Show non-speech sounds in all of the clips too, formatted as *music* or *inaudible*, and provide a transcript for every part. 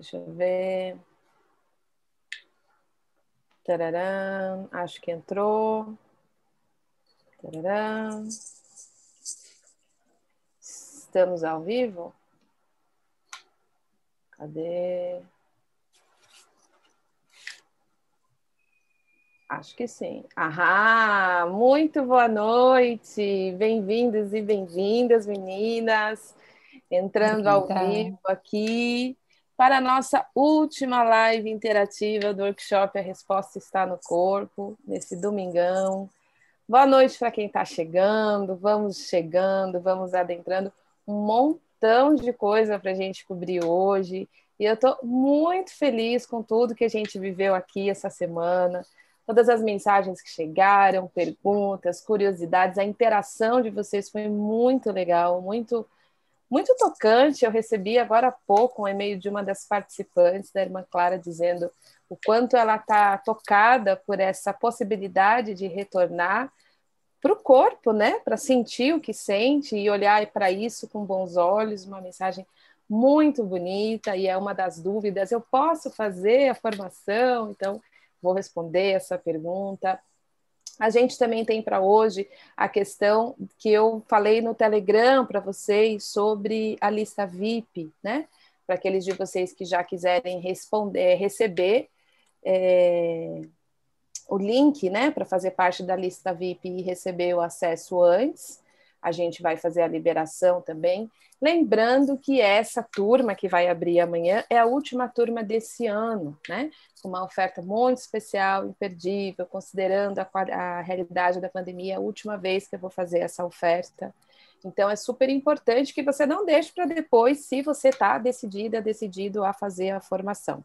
Deixa eu ver. Tararã, acho que entrou. Tararã. Estamos ao vivo? Cadê? Acho que sim. Ahá, muito boa noite. Bem-vindos e bem-vindas, meninas. Entrando ao vivo aqui para a nossa última live interativa do workshop A Resposta Está no Corpo, nesse domingão. Boa noite para quem está chegando, vamos chegando, vamos adentrando um montão de coisa para a gente cobrir hoje. E eu estou muito feliz com tudo que a gente viveu aqui essa semana, todas as mensagens que chegaram, perguntas, curiosidades, a interação de vocês foi muito legal, muito muito tocante. Eu recebi agora há pouco um e-mail de uma das participantes, da irmã Clara, dizendo o quanto ela está tocada por essa possibilidade de retornar para o corpo, né? Para sentir o que sente e olhar para isso com bons olhos. Uma mensagem muito bonita e é uma das dúvidas. Eu posso fazer a formação? Então, vou responder essa pergunta. A gente também tem para hoje a questão que eu falei no Telegram para vocês sobre a lista VIP, né? Para aqueles de vocês que já quiserem responder, receber é, o link, né, para fazer parte da lista VIP e receber o acesso antes a gente vai fazer a liberação também. Lembrando que essa turma que vai abrir amanhã é a última turma desse ano, né? Uma oferta muito especial, imperdível, considerando a, a realidade da pandemia, é a última vez que eu vou fazer essa oferta. Então, é super importante que você não deixe para depois, se você está decidida, decidido a fazer a formação.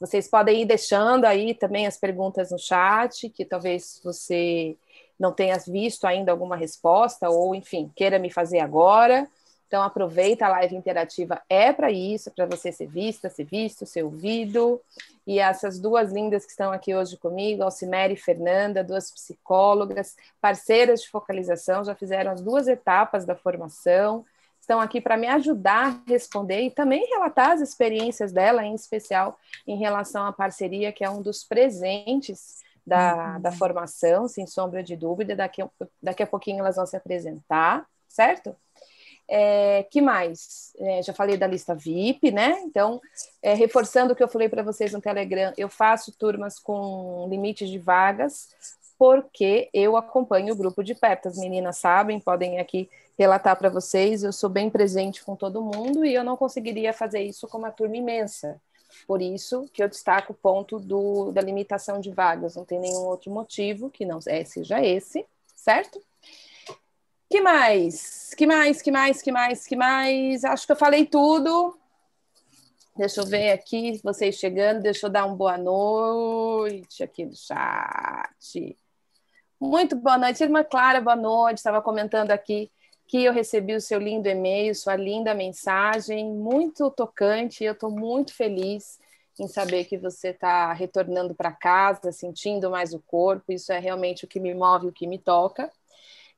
Vocês podem ir deixando aí também as perguntas no chat, que talvez você não tenha visto ainda alguma resposta, ou enfim, queira me fazer agora. Então, aproveita, a live interativa é para isso, para você ser vista, ser visto, ser ouvido. E essas duas lindas que estão aqui hoje comigo, Alcimere e Fernanda, duas psicólogas, parceiras de focalização, já fizeram as duas etapas da formação, estão aqui para me ajudar a responder e também relatar as experiências dela, em especial em relação à parceria, que é um dos presentes da, da uhum. formação, sem sombra de dúvida. Daqui, daqui a pouquinho elas vão se apresentar, certo? É, que mais? É, já falei da lista VIP, né? Então, é, reforçando o que eu falei para vocês no Telegram, eu faço turmas com limites de vagas, porque eu acompanho o grupo de perto. As meninas sabem, podem aqui relatar para vocês. Eu sou bem presente com todo mundo e eu não conseguiria fazer isso com uma turma imensa. Por isso que eu destaco o ponto do, da limitação de vagas, não tem nenhum outro motivo que não é, seja esse, certo? Que mais? Que mais? Que mais? Que mais? Que mais? Acho que eu falei tudo. Deixa eu ver aqui vocês chegando. Deixa eu dar uma boa noite aqui no chat. Muito boa noite, irmã Clara. Boa noite. Estava comentando aqui que eu recebi o seu lindo e-mail, sua linda mensagem, muito tocante. Eu estou muito feliz em saber que você está retornando para casa, sentindo mais o corpo. Isso é realmente o que me move, o que me toca.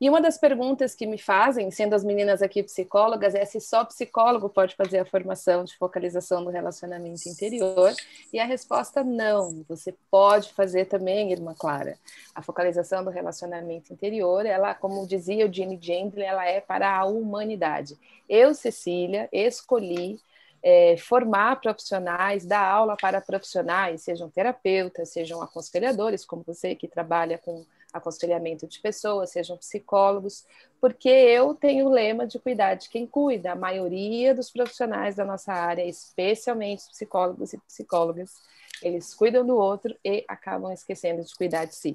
E uma das perguntas que me fazem, sendo as meninas aqui psicólogas, é se só psicólogo pode fazer a formação de focalização do relacionamento interior. E a resposta não. Você pode fazer também, irmã Clara. A focalização do relacionamento interior, ela, como dizia o Gene Gendler, ela é para a humanidade. Eu, Cecília, escolhi é, formar profissionais, dar aula para profissionais, sejam terapeutas, sejam aconselhadores, como você que trabalha com aconselhamento de pessoas, sejam psicólogos, porque eu tenho o lema de cuidar de quem cuida. A maioria dos profissionais da nossa área, especialmente psicólogos e psicólogas, eles cuidam do outro e acabam esquecendo de cuidar de si.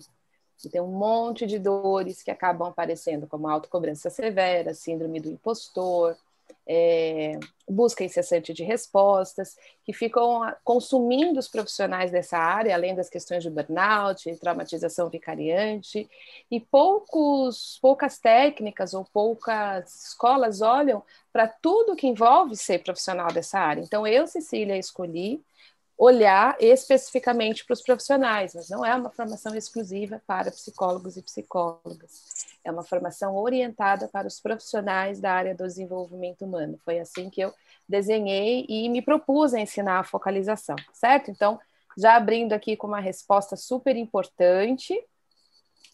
E tem um monte de dores que acabam aparecendo, como autocobrança severa, síndrome do impostor, é, busca incessante de respostas, que ficam consumindo os profissionais dessa área, além das questões de burnout, traumatização vicariante, e poucos, poucas técnicas ou poucas escolas olham para tudo que envolve ser profissional dessa área. Então, eu, Cecília, escolhi olhar especificamente para os profissionais, mas não é uma formação exclusiva para psicólogos e psicólogas. É uma formação orientada para os profissionais da área do desenvolvimento humano. Foi assim que eu desenhei e me propus a ensinar a focalização, certo? Então, já abrindo aqui com uma resposta super importante,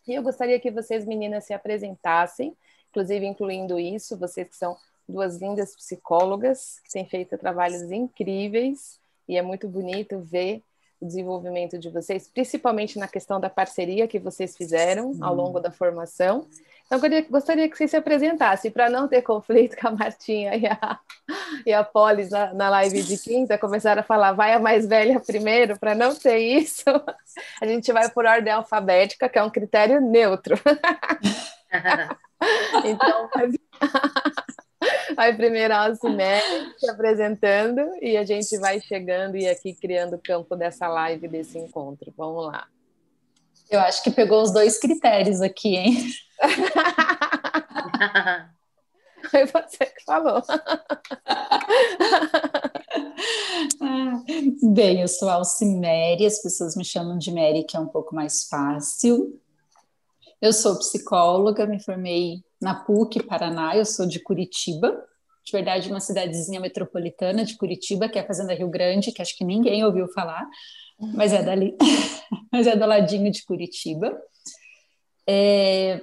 e eu gostaria que vocês, meninas, se apresentassem, inclusive incluindo isso, vocês que são duas lindas psicólogas, que têm feito trabalhos incríveis, e é muito bonito ver o desenvolvimento de vocês, principalmente na questão da parceria que vocês fizeram ao longo da formação. Então, eu gostaria que vocês se apresentassem, para não ter conflito *laughs* com a Martinha e a, e a Polis na, na live de quinta, começaram a falar, vai a mais velha primeiro, para não ter isso, *laughs* a gente vai por ordem alfabética, que é um critério neutro. *laughs* então, *laughs* vai primeiro a Alcimere se apresentando e a gente vai chegando e aqui criando o campo dessa live, desse encontro. Vamos lá. Eu acho que pegou os dois critérios aqui, hein? *laughs* Foi você que falou. *laughs* Bem, eu sou Alcimere, as pessoas me chamam de Mary, que é um pouco mais fácil. Eu sou psicóloga, me formei na PUC, Paraná, eu sou de Curitiba, de verdade, uma cidadezinha metropolitana de Curitiba, que é a Fazenda Rio Grande, que acho que ninguém ouviu falar, mas é dali, *laughs* mas é do ladinho de Curitiba. É,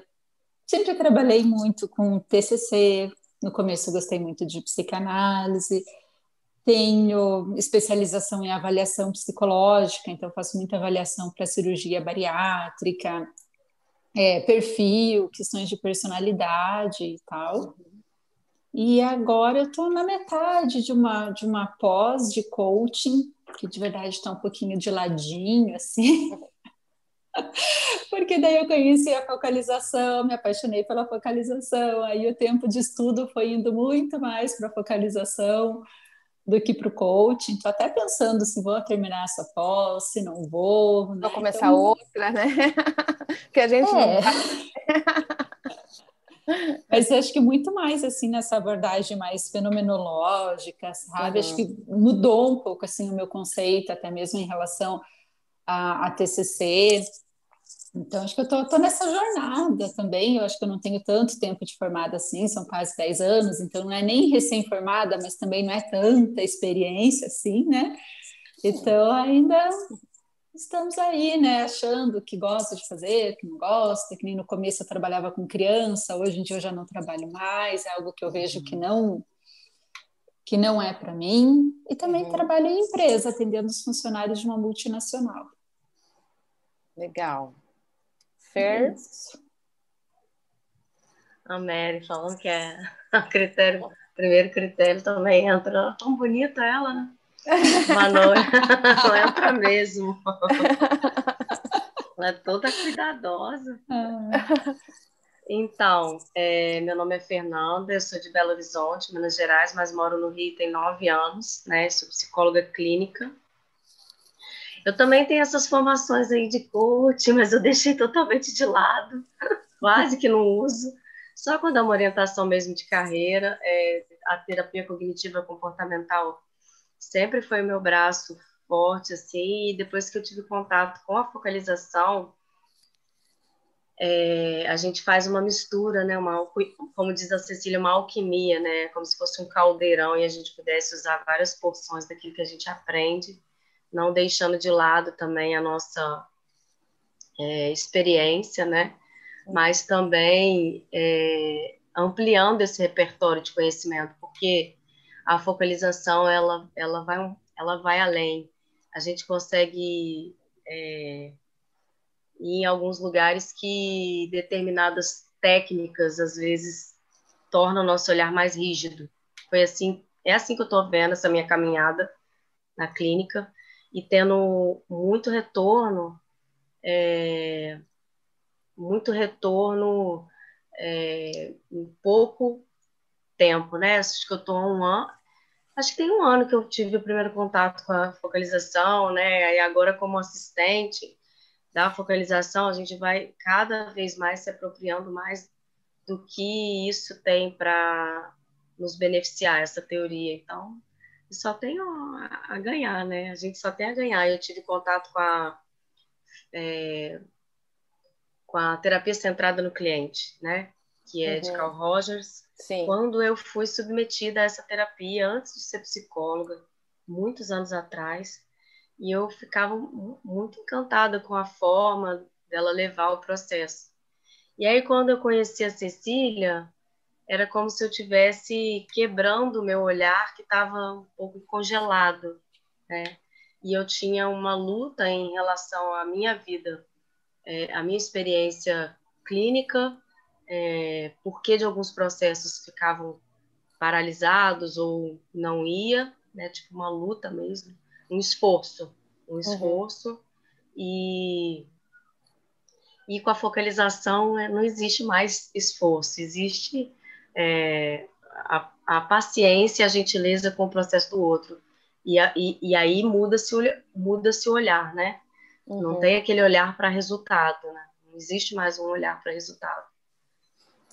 sempre trabalhei muito com TCC, no começo gostei muito de psicanálise, tenho especialização em avaliação psicológica, então faço muita avaliação para cirurgia bariátrica, é, perfil, questões de personalidade e tal. E agora eu estou na metade de uma, de uma pós de coaching, que de verdade está um pouquinho de ladinho, assim. *laughs* Porque daí eu conheci a focalização, me apaixonei pela focalização, aí o tempo de estudo foi indo muito mais para a focalização do que para o coaching. Estou até pensando se vou terminar essa pós, se não vou. Né? Vou começar então... outra, né? *laughs* que a gente é. não *laughs* Mas acho que muito mais assim nessa abordagem mais fenomenológica, sabe? Uhum. Acho que mudou um pouco assim o meu conceito, até mesmo em relação a, a TCC. Então, acho que eu estou nessa jornada também. Eu acho que eu não tenho tanto tempo de formada assim, são quase 10 anos, então não é nem recém-formada, mas também não é tanta experiência assim, né? Então, ainda estamos aí, né, achando que gosta de fazer, que não gosta, que nem no começo eu trabalhava com criança, hoje em dia eu já não trabalho mais, é algo que eu vejo que não que não é para mim, e também uhum. trabalho em empresa, atendendo os funcionários de uma multinacional. Legal. Fer? A Mary falando que é *laughs* a critério, primeiro critério também entra. Tão bonita ela, né? Manu, não *laughs* entra mesmo. Ela é toda cuidadosa. Ah. Então, é, meu nome é Fernanda, eu sou de Belo Horizonte, Minas Gerais, mas moro no Rio tem nove anos, né? Sou psicóloga clínica. Eu também tenho essas formações aí de coaching, mas eu deixei totalmente de lado, *laughs* quase que não uso. Só quando é uma orientação mesmo de carreira, é, a terapia cognitiva comportamental sempre foi o meu braço forte, assim, e depois que eu tive contato com a focalização, é, a gente faz uma mistura, né, uma, como diz a Cecília, uma alquimia, né, como se fosse um caldeirão e a gente pudesse usar várias porções daquilo que a gente aprende, não deixando de lado também a nossa é, experiência, né, mas também é, ampliando esse repertório de conhecimento, porque a focalização ela, ela, vai, ela vai além. A gente consegue é, em alguns lugares que determinadas técnicas às vezes tornam o nosso olhar mais rígido. Foi assim, é assim que eu estou vendo essa minha caminhada na clínica e tendo muito retorno, é, muito retorno é, em pouco tempo, né? Acho que eu estou há um ano, acho que tem um ano que eu tive o primeiro contato com a focalização, né? E agora como assistente, da focalização, a gente vai cada vez mais se apropriando mais do que isso tem para nos beneficiar, essa teoria. Então, só tem a, ganhar, né? A gente só tem a ganhar. Eu tive contato com a, é, com a terapia centrada no cliente, né? Que é uhum. de Carl Rogers. Sim. quando eu fui submetida a essa terapia antes de ser psicóloga, muitos anos atrás, e eu ficava muito encantada com a forma dela levar o processo. E aí, quando eu conheci a Cecília, era como se eu tivesse quebrando o meu olhar que estava um pouco congelado, né? E eu tinha uma luta em relação à minha vida, é, a minha experiência clínica, é, porque de alguns processos ficavam paralisados ou não ia, né? Tipo uma luta mesmo, um esforço, um uhum. esforço uhum. e e com a focalização é, não existe mais esforço, existe é, a, a, paciência, a gentileza com o processo do outro. E, a, e, e aí muda-se muda o olhar, né? Uhum. Não tem aquele olhar para resultado, né? Não existe mais um olhar para resultado.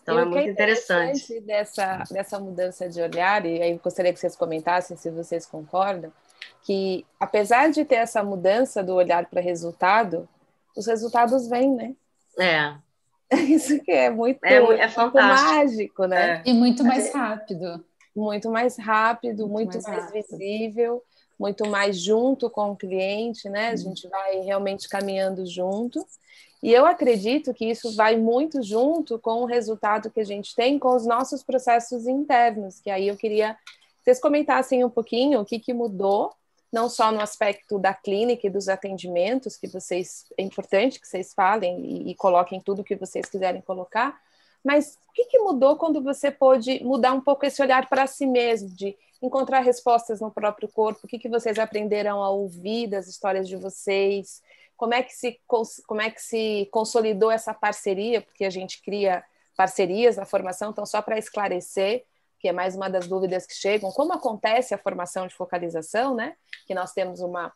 Então é muito é interessante. interessante dessa, dessa mudança de olhar, e aí gostaria que vocês comentassem se vocês concordam, que apesar de ter essa mudança do olhar para resultado, os resultados vêm, né? É. *laughs* Isso que é muito, é, é muito mágico, né? É. E muito mais rápido. Muito mais rápido, muito, muito mais, mais visível, muito mais junto com o cliente, né? A gente vai realmente caminhando junto. E eu acredito que isso vai muito junto com o resultado que a gente tem com os nossos processos internos, que aí eu queria que vocês comentassem um pouquinho o que, que mudou não só no aspecto da clínica e dos atendimentos, que vocês é importante que vocês falem e, e coloquem tudo que vocês quiserem colocar, mas o que, que mudou quando você pôde mudar um pouco esse olhar para si mesmo, de encontrar respostas no próprio corpo? O que, que vocês aprenderam a ouvir das histórias de vocês? Como é que se como é que se consolidou essa parceria? Porque a gente cria parcerias na formação, então só para esclarecer, que é mais uma das dúvidas que chegam, como acontece a formação de focalização, né? Que nós temos uma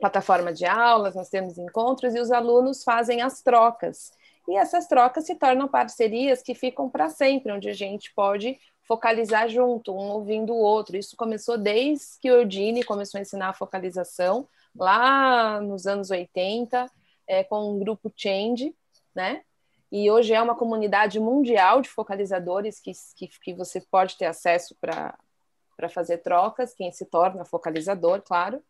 plataforma de aulas, nós temos encontros e os alunos fazem as trocas. E essas trocas se tornam parcerias que ficam para sempre, onde a gente pode focalizar junto, um ouvindo o outro. Isso começou desde que o Eudine começou a ensinar a focalização, lá nos anos 80, é, com o grupo Change, né? E hoje é uma comunidade mundial de focalizadores que, que, que você pode ter acesso para fazer trocas, quem se torna focalizador, claro.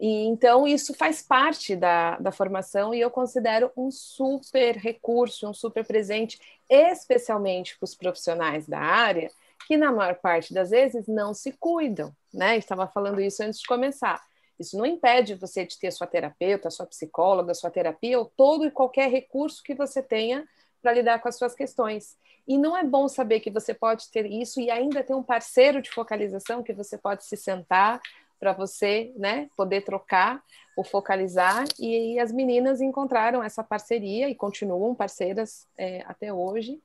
E então isso faz parte da, da formação e eu considero um super recurso, um super presente, especialmente para os profissionais da área, que na maior parte das vezes não se cuidam, né? Estava falando isso antes de começar. Isso não impede você de ter sua terapeuta, sua psicóloga, sua terapia, ou todo e qualquer recurso que você tenha para lidar com as suas questões. E não é bom saber que você pode ter isso e ainda ter um parceiro de focalização que você pode se sentar para você, né, poder trocar ou focalizar. E, as meninas encontraram essa parceria e continuam parceiras é, até hoje.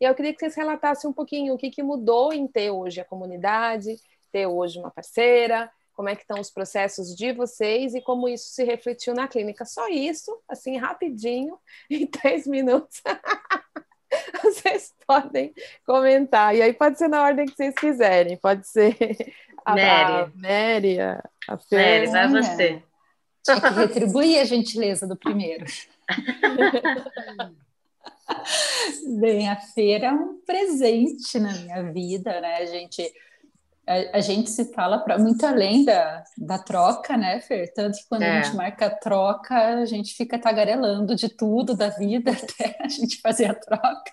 E eu queria que vocês relatassem um pouquinho o que, que mudou em ter hoje a comunidade, ter hoje uma parceira, como é que estão os processos de vocês e como isso se refletiu na clínica. Só isso, assim, rapidinho, *laughs* em três minutos. *laughs* vocês podem comentar. E aí pode ser na ordem que vocês quiserem. Pode ser *laughs* a Mary, Mary a, a Mary, vai você. Tinha que retribuir a gentileza do primeiro. Bem, a feira é um presente na minha vida, né? A gente a, a gente se fala para muito além da, da troca, né, Fer? Tanto que quando é. a gente marca a troca, a gente fica tagarelando de tudo da vida *laughs* até a gente fazer a troca.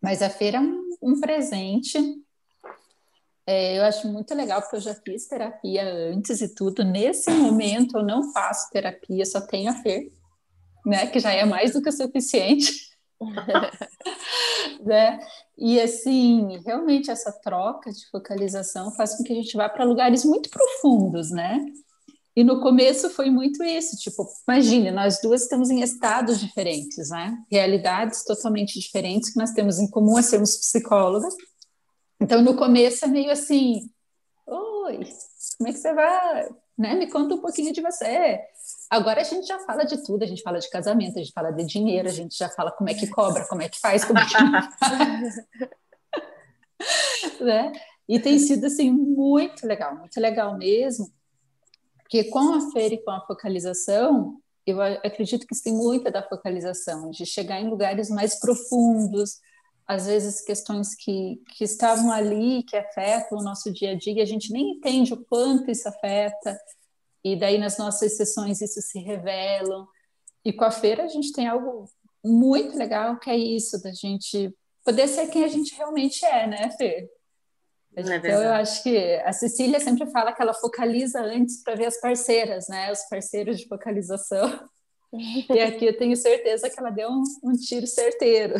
Mas a feira é um, um presente. É, eu acho muito legal, porque eu já fiz terapia antes e tudo. Nesse momento, eu não faço terapia, só tenho a Fer, né? Que já é mais do que o suficiente. *laughs* né? E assim, realmente essa troca de focalização faz com que a gente vá para lugares muito profundos, né? E no começo foi muito isso, tipo, imagine, nós duas estamos em estados diferentes, né? Realidades totalmente diferentes que nós temos em comum a sermos psicólogas. Então, no começo é meio assim, oi, como é que você vai? Né? Me conta um pouquinho de você. Agora a gente já fala de tudo, a gente fala de casamento, a gente fala de dinheiro, a gente já fala como é que cobra, como é que faz, como é que faz. *laughs* né? E tem sido assim muito legal, muito legal mesmo, porque com a feira e com a focalização, eu acredito que tem muita da focalização, de chegar em lugares mais profundos, às vezes questões que, que estavam ali, que afetam o nosso dia a dia, a gente nem entende o quanto isso afeta, e daí nas nossas sessões isso se revelam. E com a feira a gente tem algo muito legal que é isso, da gente poder ser quem a gente realmente é, né, Fê? É então, eu acho que a Cecília sempre fala que ela focaliza antes para ver as parceiras, né? Os parceiros de focalização. *laughs* e aqui eu tenho certeza que ela deu um, um tiro certeiro.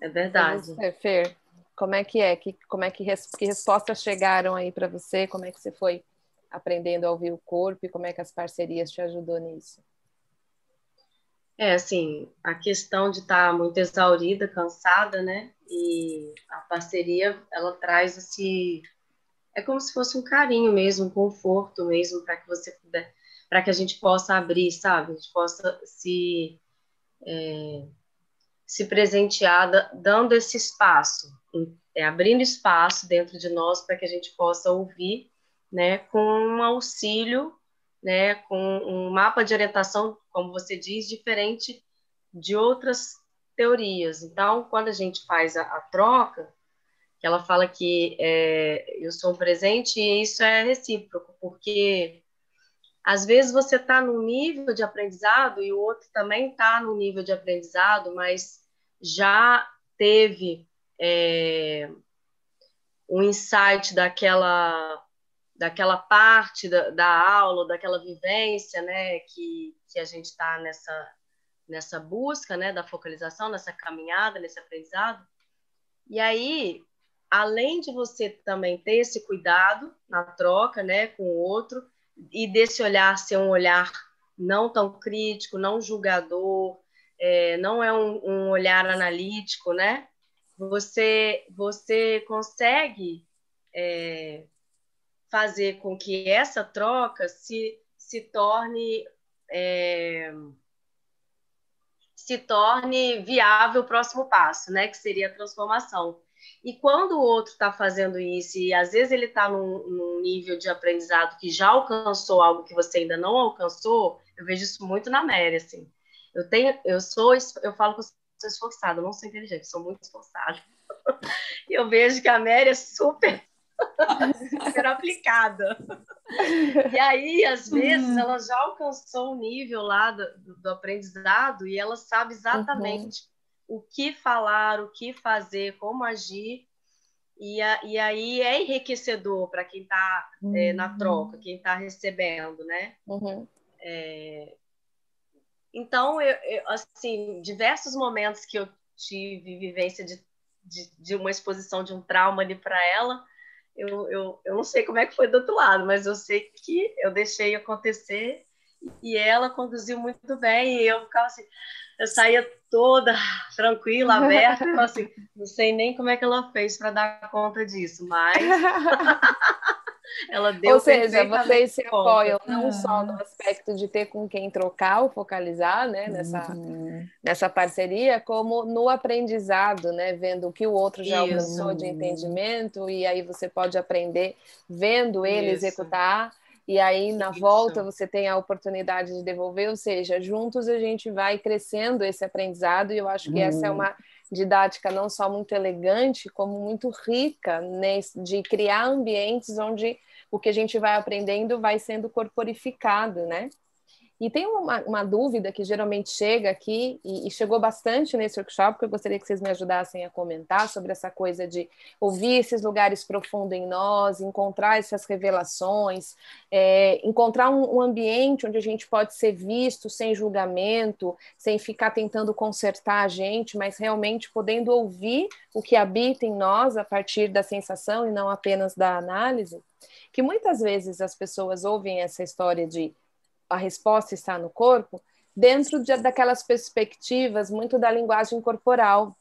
É verdade. É, Fer, como é que é? Que, como é que, que respostas chegaram aí para você? Como é que você foi aprendendo a ouvir o corpo e como é que as parcerias te ajudou nisso? É, assim, a questão de estar tá muito exaurida, cansada, né? E a parceria, ela traz esse. É como se fosse um carinho mesmo, um conforto mesmo, para que você puder. Para que a gente possa abrir, sabe? A gente possa se. É, se presentear, dando esse espaço, é, abrindo espaço dentro de nós para que a gente possa ouvir, né? Com um auxílio né, com um mapa de orientação, como você diz, diferente de outras teorias. Então, quando a gente faz a, a troca, que ela fala que é, eu sou um presente e isso é recíproco, porque às vezes você está num nível de aprendizado e o outro também está no nível de aprendizado, mas já teve é, um insight daquela daquela parte da, da aula, daquela vivência, né, que, que a gente está nessa, nessa busca, né, da focalização, nessa caminhada, nesse aprendizado. E aí, além de você também ter esse cuidado na troca, né, com o outro, e desse olhar ser um olhar não tão crítico, não julgador, é, não é um, um olhar analítico, né? Você, você consegue é, fazer com que essa troca se, se torne é, se torne viável o próximo passo, né? Que seria a transformação. E quando o outro está fazendo isso, e às vezes ele está num, num, nível de aprendizado que já alcançou algo que você ainda não alcançou, eu vejo isso muito na Mary, assim. Eu tenho, eu sou, eu falo que sou esforçada, eu não sou inteligente, sou muito esforçada. *laughs* E eu vejo que a Mary é super *laughs* super aplicada. E aí, às vezes, uhum. ela já alcançou o nível lá do, do, aprendizado e ela sabe exatamente uhum. o que falar, o que fazer, como agir. E, a, e aí é enriquecedor para quem está uhum. é, na uhum. troca, quem está recebendo, né? Uhum. É... Então, eu, eu, assim, diversos momentos que eu tive vivência de, de, de uma exposição de um trauma ali para ela, eu, eu, eu não sei como é que foi do outro lado, mas eu sei que eu deixei acontecer e ela conduziu muito bem e eu ficava assim, eu saía toda *laughs* tranquila, aberta, assim, não sei nem como é que ela fez para dar conta disso, mas *laughs* Ela deu Ou seja, vocês se apoiam não só no aspecto de ter com quem trocar ou focalizar, né, nessa, uhum. nessa parceria, como no aprendizado, né, vendo o que o outro já Isso. alcançou de entendimento, e aí você pode aprender vendo ele Isso. executar, e aí na Isso. volta você tem a oportunidade de devolver, ou seja, juntos a gente vai crescendo esse aprendizado, e eu acho que uhum. essa é uhum. uma didática não só muito elegante, como muito rica de criar ambientes onde o que a gente vai aprendendo vai sendo corporificado, né? E tem uma, uma dúvida que geralmente chega aqui, e, e, chegou bastante nesse workshop, que eu gostaria que vocês me ajudassem a comentar sobre essa coisa de ouvir esses lugares profundos em nós, encontrar essas revelações, é, encontrar um, um, ambiente onde a gente pode ser visto sem julgamento, sem ficar tentando consertar a gente, mas realmente podendo ouvir o que habita em nós a partir da sensação e não apenas da análise. Que muitas vezes as pessoas ouvem essa história de a resposta está no corpo, dentro de, daquelas perspectivas muito da linguagem corporal.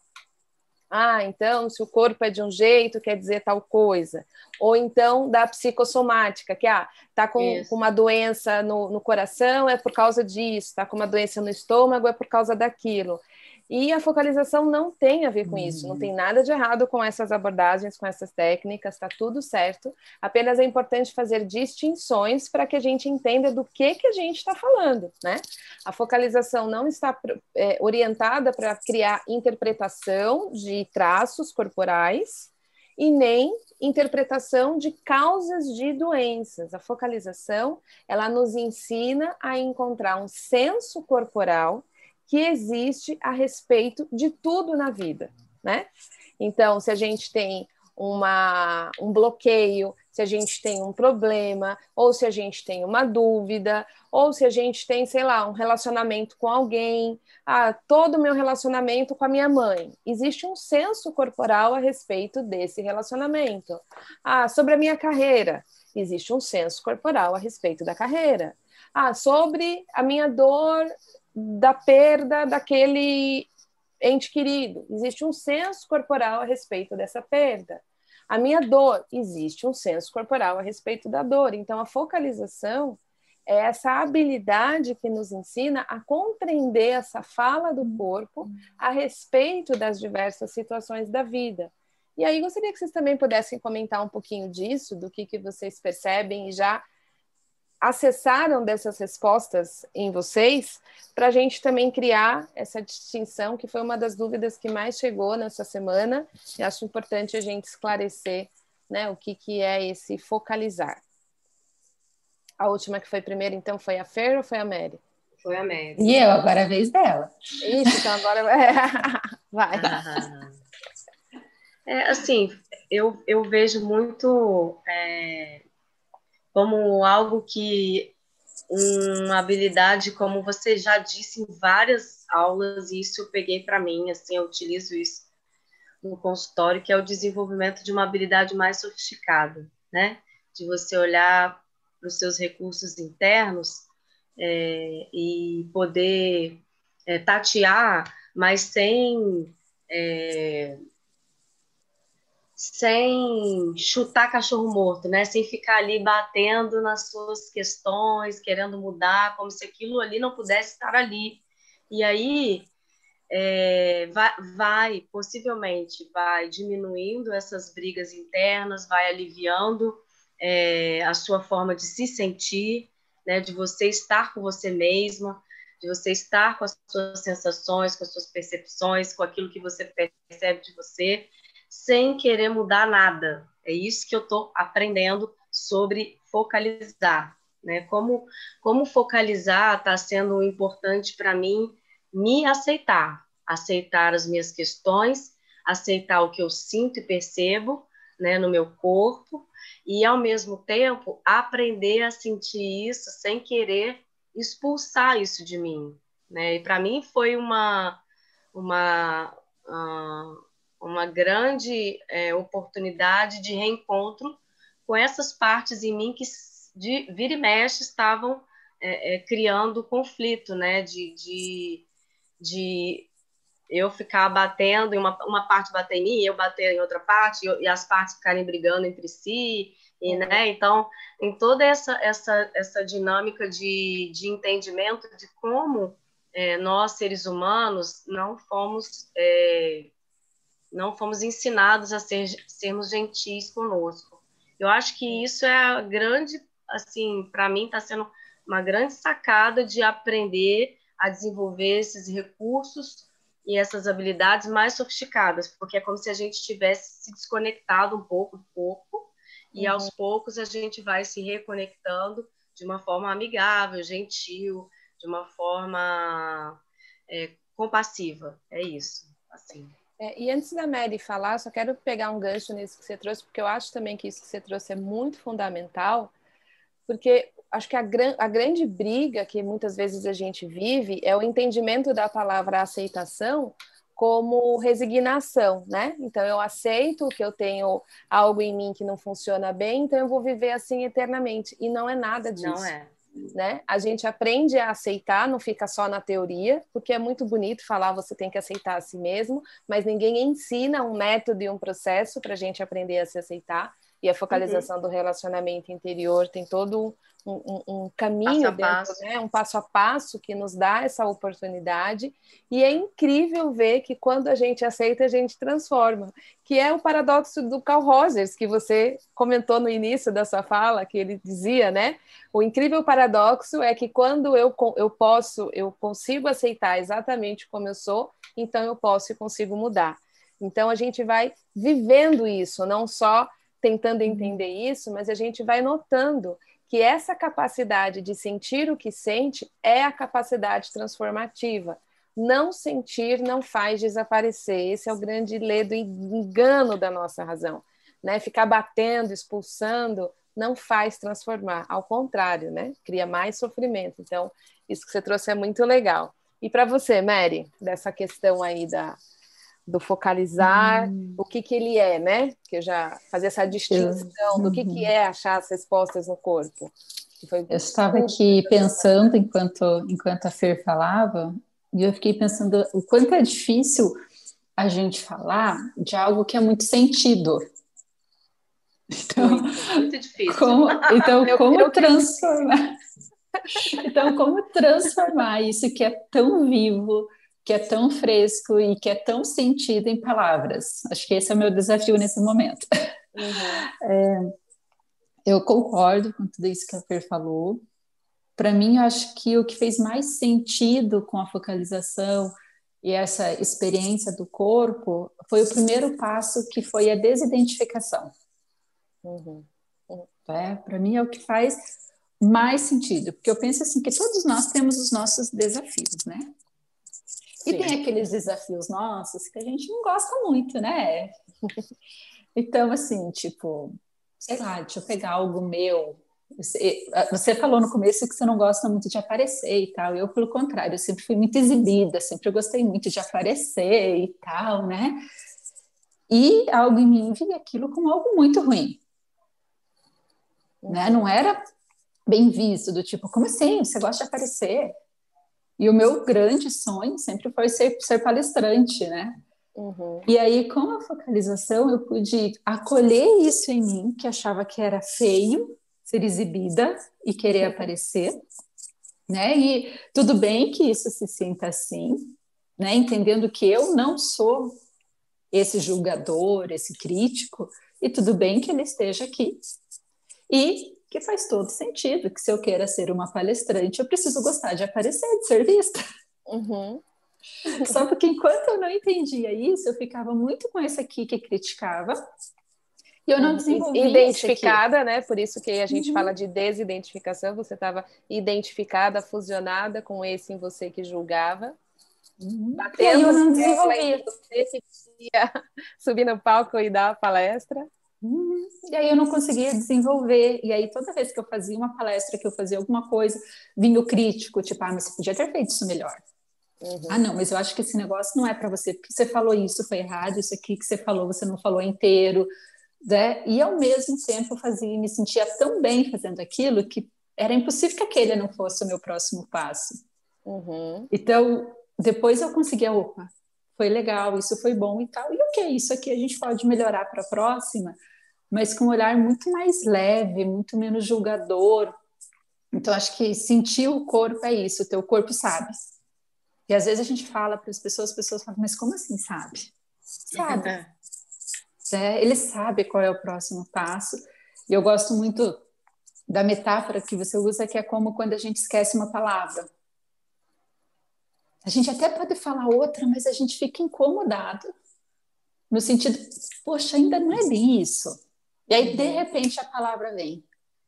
Ah, então, se o corpo é de um jeito, quer dizer tal coisa. Ou então da psicossomática, que ah, tá com, com uma doença no, no coração, é por causa disso, tá com uma doença no estômago, é por causa daquilo. E a focalização não tem a ver com isso, não tem nada de errado com essas abordagens, com essas técnicas, está tudo certo. Apenas é importante fazer distinções para que a gente entenda do que, que a gente está falando, né? A focalização não está é, orientada para criar interpretação de traços corporais e nem interpretação de causas de doenças. A focalização, ela nos ensina a encontrar um senso corporal que existe a respeito de tudo na vida, né? Então, se a gente tem uma, um bloqueio, se a gente tem um problema, ou se a gente tem uma dúvida, ou se a gente tem, sei lá, um relacionamento com alguém, ah, todo o meu relacionamento com a minha mãe. Existe um senso corporal a respeito desse relacionamento. Ah, sobre a minha carreira, existe um senso corporal a respeito da carreira. Ah, sobre a minha dor da perda daquele ente querido. Existe um senso corporal a respeito dessa perda. A minha dor, existe um senso corporal a respeito da dor. Então, a focalização é essa habilidade que nos ensina a compreender essa fala do corpo a respeito das diversas situações da vida. E aí, gostaria que vocês também pudessem comentar um pouquinho disso, do que, que vocês percebem e já acessaram dessas respostas em vocês, para a gente também criar essa distinção, que foi uma das dúvidas que mais chegou nessa semana, e acho importante a gente esclarecer né, o que, que é esse focalizar. A última que foi primeiro, então, foi a Fer ou foi a Mary? Foi a Mary. E eu, agora é a vez dela. Isso, então agora *laughs* *laughs* vai. É, assim, eu, eu vejo muito é, como algo que uma habilidade, como você já disse em várias aulas, e isso eu peguei para mim, assim, eu utilizo isso no consultório, que é o desenvolvimento de uma habilidade mais sofisticada, né? De você olhar para os seus recursos internos é, e poder é, tatear, mas sem é, sem chutar cachorro morto, né? Sem ficar ali batendo nas suas questões, querendo mudar, como se aquilo ali não pudesse estar ali. E aí é, vai, vai, possivelmente, vai diminuindo essas brigas internas, vai aliviando é, a sua forma de se sentir, né? De você estar com você mesma, de você estar com as suas sensações, com as suas percepções, com aquilo que você percebe de você sem querer mudar nada. É isso que eu estou aprendendo sobre focalizar. Né? Como, como focalizar está sendo importante para mim me aceitar, aceitar as minhas questões, aceitar o que eu sinto e percebo né, no meu corpo e, ao mesmo tempo, aprender a sentir isso sem querer expulsar isso de mim. Né? E para mim foi uma, uma, uh, uma grande é, oportunidade de reencontro com essas partes em mim que de vira e mexe estavam é, é, criando conflito, né? De, de, de eu ficar batendo em uma, uma parte bater em mim, eu bater em outra parte, e, e as partes ficarem brigando entre si, e, uhum. né? Então, em toda essa, essa, essa dinâmica de, de entendimento de como é, nós, seres humanos, não fomos é, não fomos ensinados a ser, sermos gentis conosco. Eu acho que isso é a grande, assim, para mim está sendo uma grande sacada de aprender a desenvolver esses recursos e essas habilidades mais sofisticadas, porque é como se a gente tivesse se desconectado um pouco do corpo e uhum. aos poucos a gente vai se reconectando de uma forma amigável, gentil, de uma forma é, compassiva. É isso, assim. É, e antes da Mary falar, só quero pegar um gancho nisso que você trouxe, porque eu acho também que isso que você trouxe é muito fundamental, porque acho que a, gran a grande briga que muitas vezes a gente vive é o entendimento da palavra aceitação como resignação, né? Então eu aceito que eu tenho algo em mim que não funciona bem, então eu vou viver assim eternamente. E não é nada disso. Não é né? A gente aprende a aceitar, não fica só na teoria, porque é muito bonito falar você tem que aceitar a si mesmo, mas ninguém ensina um método e um processo para a gente aprender a se aceitar. E a focalização uhum. do relacionamento interior tem todo um, um, caminho passo dentro, né? um passo a passo que nos dá essa oportunidade. E é incrível ver que quando a gente aceita, a gente transforma. Que é o paradoxo do Carl Rogers, que você comentou no início da sua fala, que ele dizia, né? O incrível paradoxo é que quando eu, eu posso, eu consigo aceitar exatamente como eu sou, então eu posso e consigo mudar. Então a gente vai vivendo isso, não só tentando uhum. entender isso, mas a gente vai notando que essa capacidade de sentir o que sente é a capacidade transformativa. Não sentir não faz desaparecer. Esse é o grande ledo engano da nossa razão. Né? Ficar batendo, expulsando, não faz transformar. Ao contrário, né? cria mais sofrimento. Então, isso que você trouxe é muito legal. E para você, Mary, dessa questão aí da, do focalizar, hum. o que, que ele é, né? Que eu já fazia essa distinção do que, que uhum. é achar as respostas no corpo. eu estava aqui pensando enquanto, enquanto a Fer falava, e eu fiquei pensando o quanto é difícil a gente falar de algo que é muito sentido. Então, muito, muito difícil. Como, então, *laughs* eu, como eu, transformar? então, como transformar isso que é tão vivo, que é tão fresco e que é tão sentido em palavras. Acho que esse é o meu desafio nesse momento. Uhum. *laughs* É, eu concordo com tudo isso que a Fer falou. Para mim, eu acho que o que fez mais sentido com a focalização e essa experiência do corpo foi o primeiro passo, que foi a desidentificação. Uhum. É, Para mim, é o que faz mais sentido, porque eu penso assim que todos nós temos os nossos desafios, né? E Sim. tem aqueles desafios nossos que a gente não gosta muito, né? *laughs* então, assim, tipo, sei lá, deixa eu pegar algo meu. Você, você falou no começo que você não gosta muito de aparecer e tal. Eu, pelo contrário, eu sempre fui muito exibida, sempre gostei muito de aparecer e tal, né? E algo em mim via aquilo como algo muito ruim. Né? Não era bem visto, do tipo, como assim? Você gosta de aparecer? E o meu grande sonho sempre foi ser, ser palestrante, né? Uhum. E aí, com a focalização, eu pude acolher isso em mim, que achava que era feio ser exibida e querer aparecer, né? E tudo bem que isso se sinta assim, né? Entendendo que eu não sou esse julgador, esse crítico, e tudo bem que ele esteja aqui. E que faz todo sentido, que se eu queira ser uma palestrante, eu preciso gostar de aparecer, de ser vista. Uhum. Só porque enquanto eu não entendia isso, eu ficava muito com esse aqui que criticava, e eu não uhum. desenvolvia Identificada, né? Por isso que a gente uhum. fala de desidentificação, você estava identificada, fusionada com esse em você que julgava. Uhum. Batendo, e eu não desenvolvia. Você que ia *laughs* subir no palco e dar a palestra. E aí eu não conseguia desenvolver. E aí toda vez que eu fazia uma palestra, que eu fazia alguma coisa, vinha o crítico, tipo, ah, mas você podia ter feito isso melhor. Uhum. Ah, não, mas eu acho que esse negócio não é para você, porque você falou isso, foi errado, isso aqui que você falou, você não falou inteiro, né? E ao mesmo tempo eu fazia, me sentia tão bem fazendo aquilo que era impossível que aquele não fosse o meu próximo passo. Uhum. Então, depois eu conseguia, opa, foi legal, isso foi bom e tal. E o que é isso aqui? A gente pode melhorar para a próxima, mas com um olhar muito mais leve, muito menos julgador. Então, acho que sentir o corpo é isso, o teu corpo sabe. E às vezes a gente fala para as pessoas, as pessoas falam, mas como assim sabe? Sabe. É, ele sabe qual é o próximo passo. E eu gosto muito da metáfora que você usa, que é como quando a gente esquece uma palavra. A gente até pode falar outra, mas a gente fica incomodado. No sentido, poxa, ainda não é bem isso. E aí, de repente, a palavra vem.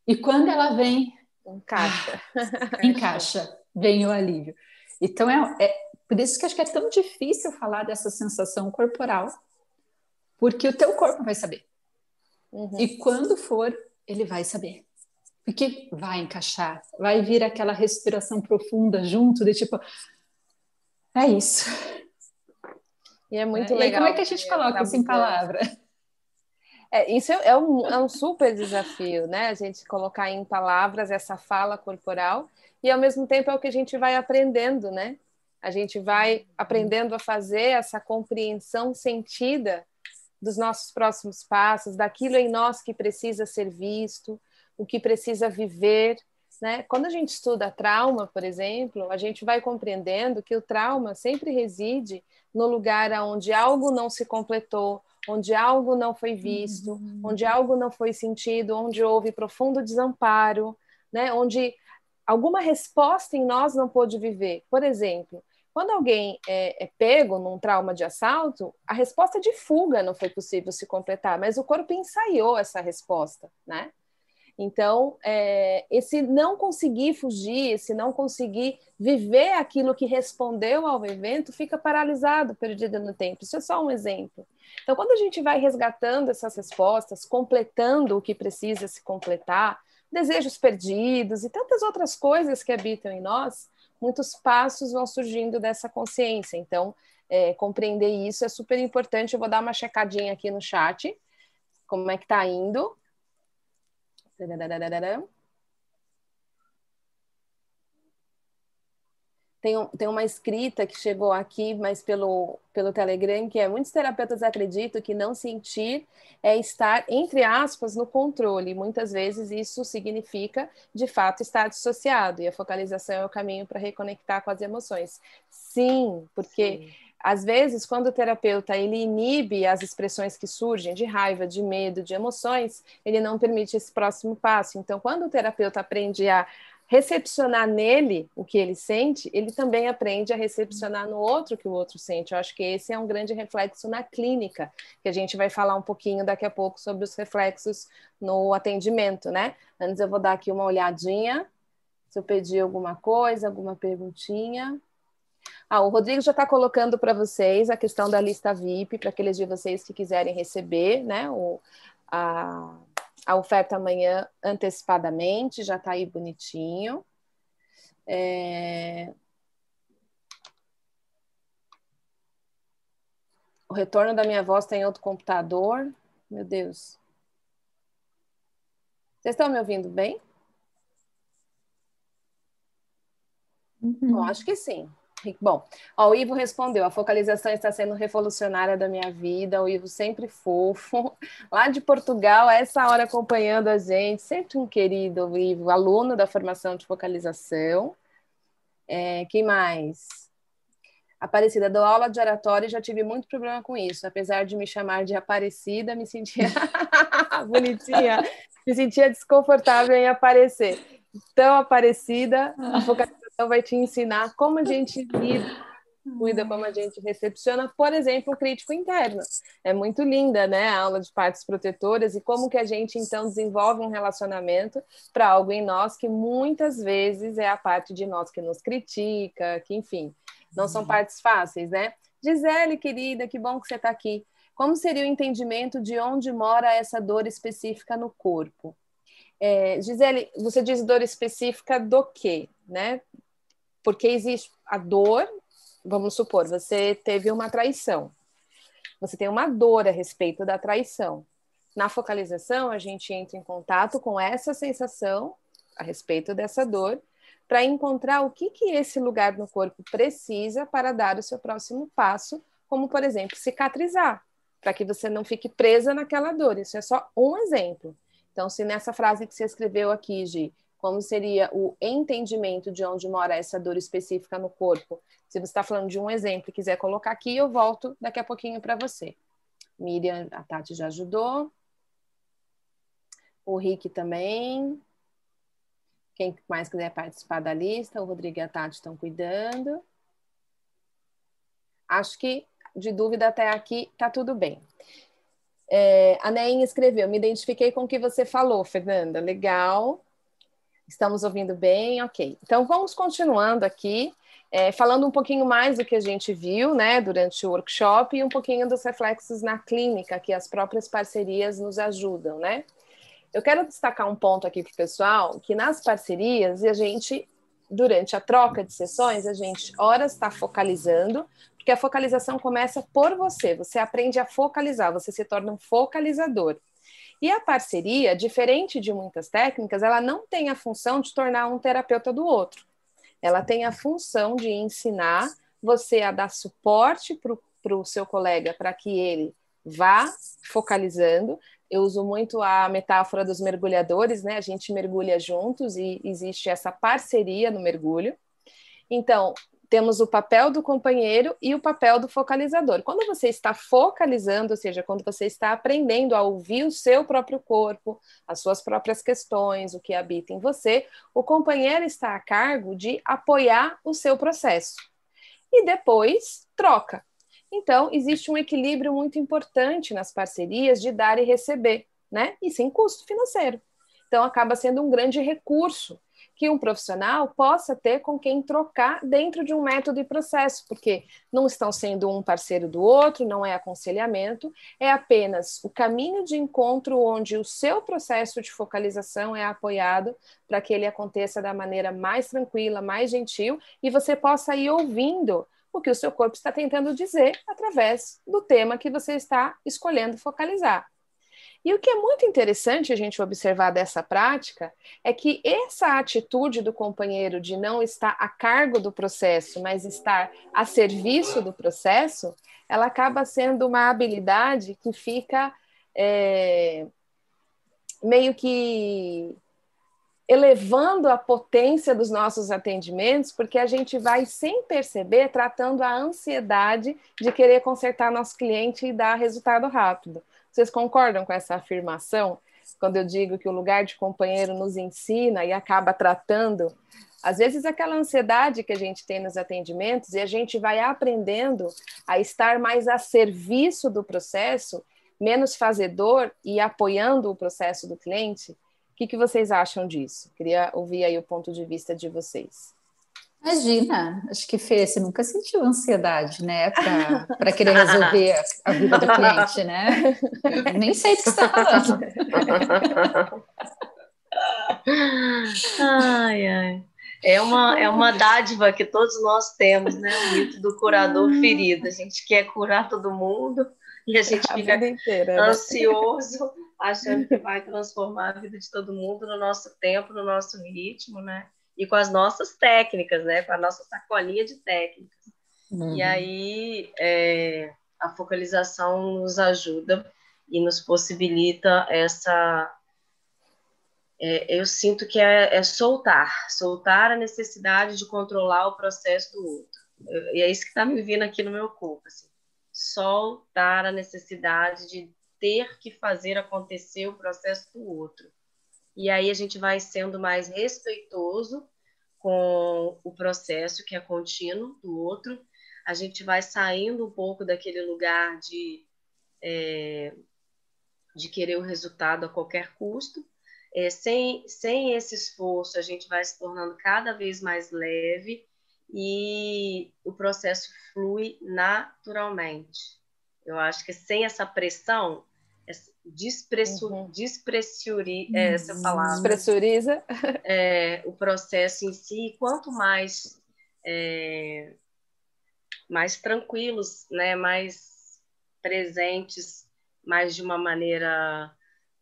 E quando ela vem. Encaixa. Ah, encaixa, vem o alívio. Então, é, é por isso que acho que é tão difícil falar dessa sensação corporal, porque o teu corpo vai saber. Uhum. E quando for, ele vai saber. Porque vai encaixar, vai vir aquela respiração profunda junto, de tipo, é isso. E é muito é, legal. E como é que a gente coloca isso em palavra? *laughs* É, isso é um, é um super desafio, né? A gente colocar em palavras essa fala corporal e ao mesmo tempo é o que a gente vai aprendendo, né? A gente vai aprendendo a fazer essa compreensão sentida dos nossos próximos passos, daquilo em nós que precisa ser visto, o que precisa viver. Né? Quando a gente estuda trauma, por exemplo, a gente vai compreendendo que o trauma sempre reside no lugar onde algo não se completou, onde algo não foi visto, uhum. onde algo não foi sentido, onde houve profundo desamparo, né? onde alguma resposta em nós não pôde viver. Por exemplo, quando alguém é, é, pego num trauma de assalto, a resposta de fuga não foi possível se completar, mas o corpo ensaiou essa resposta, né? Então, é, esse não conseguir fugir, esse não conseguir viver aquilo que respondeu ao evento, fica paralisado, perdido no tempo. Isso é só um exemplo. Então, quando a gente vai resgatando essas respostas, completando o que precisa se completar, desejos perdidos e tantas outras coisas que habitam em nós, muitos passos vão surgindo dessa consciência. Então, é, compreender isso é super importante. Eu vou dar uma checadinha aqui no chat, como é que está indo. Tem, tem uma escrita que chegou aqui, mas pelo, pelo Telegram, que é muitos terapeutas acreditam que não sentir é estar, entre aspas, no controle. Muitas vezes isso significa, de fato, estar dissociado, e a focalização é o caminho para reconectar com as emoções. Sim, porque Sim às vezes, quando o terapeuta ele inibe as expressões que surgem de raiva, de medo, de emoções, ele não permite esse próximo passo. Então, quando o terapeuta aprende a recepcionar nele o que ele sente, ele também aprende a recepcionar no outro o que o outro sente. Eu acho que esse é um grande reflexo na clínica, que a gente vai falar um pouquinho daqui a pouco sobre os reflexos no atendimento, né? Antes eu vou dar aqui uma olhadinha, se eu pedir alguma coisa, alguma perguntinha. Ah, o Rodrigo já está colocando para vocês a questão da lista VIP, para aqueles de vocês que quiserem receber né, o, a, a oferta amanhã antecipadamente, já está aí bonitinho. É... O retorno da minha voz tem outro computador. Meu Deus. Vocês estão me ouvindo bem? Uhum. Bom, acho que sim. Bom, ó, o Ivo respondeu: a focalização está sendo revolucionária da minha vida. O Ivo sempre fofo, *laughs* lá de Portugal, essa hora acompanhando a gente, sempre um querido Ivo, aluno da formação de focalização. É, quem mais? Aparecida, dou aula de oratória e já tive muito problema com isso. Apesar de me chamar de Aparecida, me sentia *laughs* bonitinha, me sentia desconfortável em aparecer. Tão Aparecida, a focalização então, vai te ensinar como a gente lida, cuida, como a gente recepciona, por exemplo, o crítico interno. É muito linda, né, a aula de partes protetoras e como que a gente, então, desenvolve um relacionamento para algo em nós que muitas vezes é a parte de nós que nos critica, que, enfim, não são uhum. partes fáceis, né? Gisele, querida, que bom que você está aqui. Como seria o entendimento de onde mora essa dor específica no corpo? É, Gisele, você diz dor específica do quê? Né? Porque existe a dor, vamos supor, você teve uma traição. Você tem uma dor a respeito da traição. Na focalização, a gente entra em contato com essa sensação a respeito dessa dor para encontrar o que, que esse lugar no corpo precisa para dar o seu próximo passo, como, por exemplo, cicatrizar, para que você não fique presa naquela dor. Isso é só um exemplo. Então, se nessa frase que você escreveu aqui, Gi, como seria o entendimento de onde mora essa dor específica no corpo. Se você está falando de um exemplo e quiser colocar aqui, eu volto daqui a pouquinho para você. Miriam, a Tati já ajudou. O Rick também. Quem mais quiser participar da lista, o Rodrigo e a Tati estão cuidando. Acho que de dúvida até aqui está tudo bem. É, a Nein escreveu: Me identifiquei com o que você falou, Fernanda. Legal. Estamos ouvindo bem? Ok. Então, vamos continuando aqui, é, falando um pouquinho mais do que a gente viu né, durante o workshop e um pouquinho dos reflexos na clínica, que as próprias parcerias nos ajudam, né? Eu quero destacar um ponto aqui para o pessoal, que nas parcerias, a gente, durante a troca de sessões, a gente, horas está focalizando, porque a focalização começa por você, você aprende a focalizar, você se torna um focalizador. E a parceria, diferente de muitas técnicas, ela não tem a função de tornar um terapeuta do outro. Ela tem a função de ensinar você a dar suporte para o seu colega para que ele vá focalizando. Eu uso muito a metáfora dos mergulhadores, né? A gente mergulha juntos e existe essa parceria no mergulho. Então, temos o papel do companheiro e o papel do focalizador. Quando você está focalizando, ou seja, quando você está aprendendo a ouvir o seu próprio corpo, as suas próprias questões, o que habita em você, o companheiro está a cargo de apoiar o seu processo. E depois troca. Então, existe um equilíbrio muito importante nas parcerias de dar e receber, né? E sem custo financeiro. Então, acaba sendo um grande recurso que um profissional possa ter com quem trocar dentro de um método e processo, porque não estão sendo um parceiro do outro, não é aconselhamento, é apenas o caminho de encontro onde o seu processo de focalização é apoiado para que ele aconteça da maneira mais tranquila, mais gentil e você possa ir ouvindo o que o seu corpo está tentando dizer através do tema que você está escolhendo focalizar. E o que é muito interessante a gente observar dessa prática é que essa atitude do companheiro de não estar a cargo do processo, mas estar a serviço do processo, ela acaba sendo uma habilidade que fica é, meio que elevando a potência dos nossos atendimentos, porque a gente vai, sem perceber, tratando a ansiedade de querer consertar nosso cliente e dar resultado rápido. Vocês concordam com essa afirmação? Quando eu digo que o lugar de companheiro nos ensina e acaba tratando, às vezes, aquela ansiedade que a gente tem nos atendimentos e a gente vai aprendendo a estar mais a serviço do processo, menos fazedor e apoiando o processo do cliente. O que, que vocês acham disso? Queria ouvir aí o ponto de vista de vocês. Imagina, acho que Fê, você nunca sentiu ansiedade, né, para *laughs* querer resolver a vida do cliente, né? *laughs* Nem sei do que você está falando. ai, ai. É uma, é uma dádiva que todos nós temos, né? O mito do curador ferido. A gente quer curar todo mundo e a gente fica inteira, né? ansioso, né? achando que vai transformar a vida de todo mundo no nosso tempo, no nosso ritmo, né? E com as nossas técnicas, né? Com a nossa sacolinha de técnicas. Uhum. E aí é, a focalização nos ajuda e nos possibilita essa. É, eu sinto que é, é, soltar, soltar a necessidade de controlar o processo do outro. e é isso que está me vindo aqui no meu corpo. Assim. Soltar a necessidade de ter que fazer acontecer o processo do outro e aí a gente vai sendo mais respeitoso com o processo que é contínuo do outro, a gente vai saindo um pouco daquele lugar de, é, de querer o resultado a qualquer custo. É, sem, sem esse esforço, a gente vai se tornando cada vez mais leve e o processo flui naturalmente. Eu acho que sem essa pressão, despressur, uhum. despressuri, é, essa uhum. palavra. Despressuriza. É, o processo em si, quanto mais é, mais tranquilos, né, mais presentes, mais de uma maneira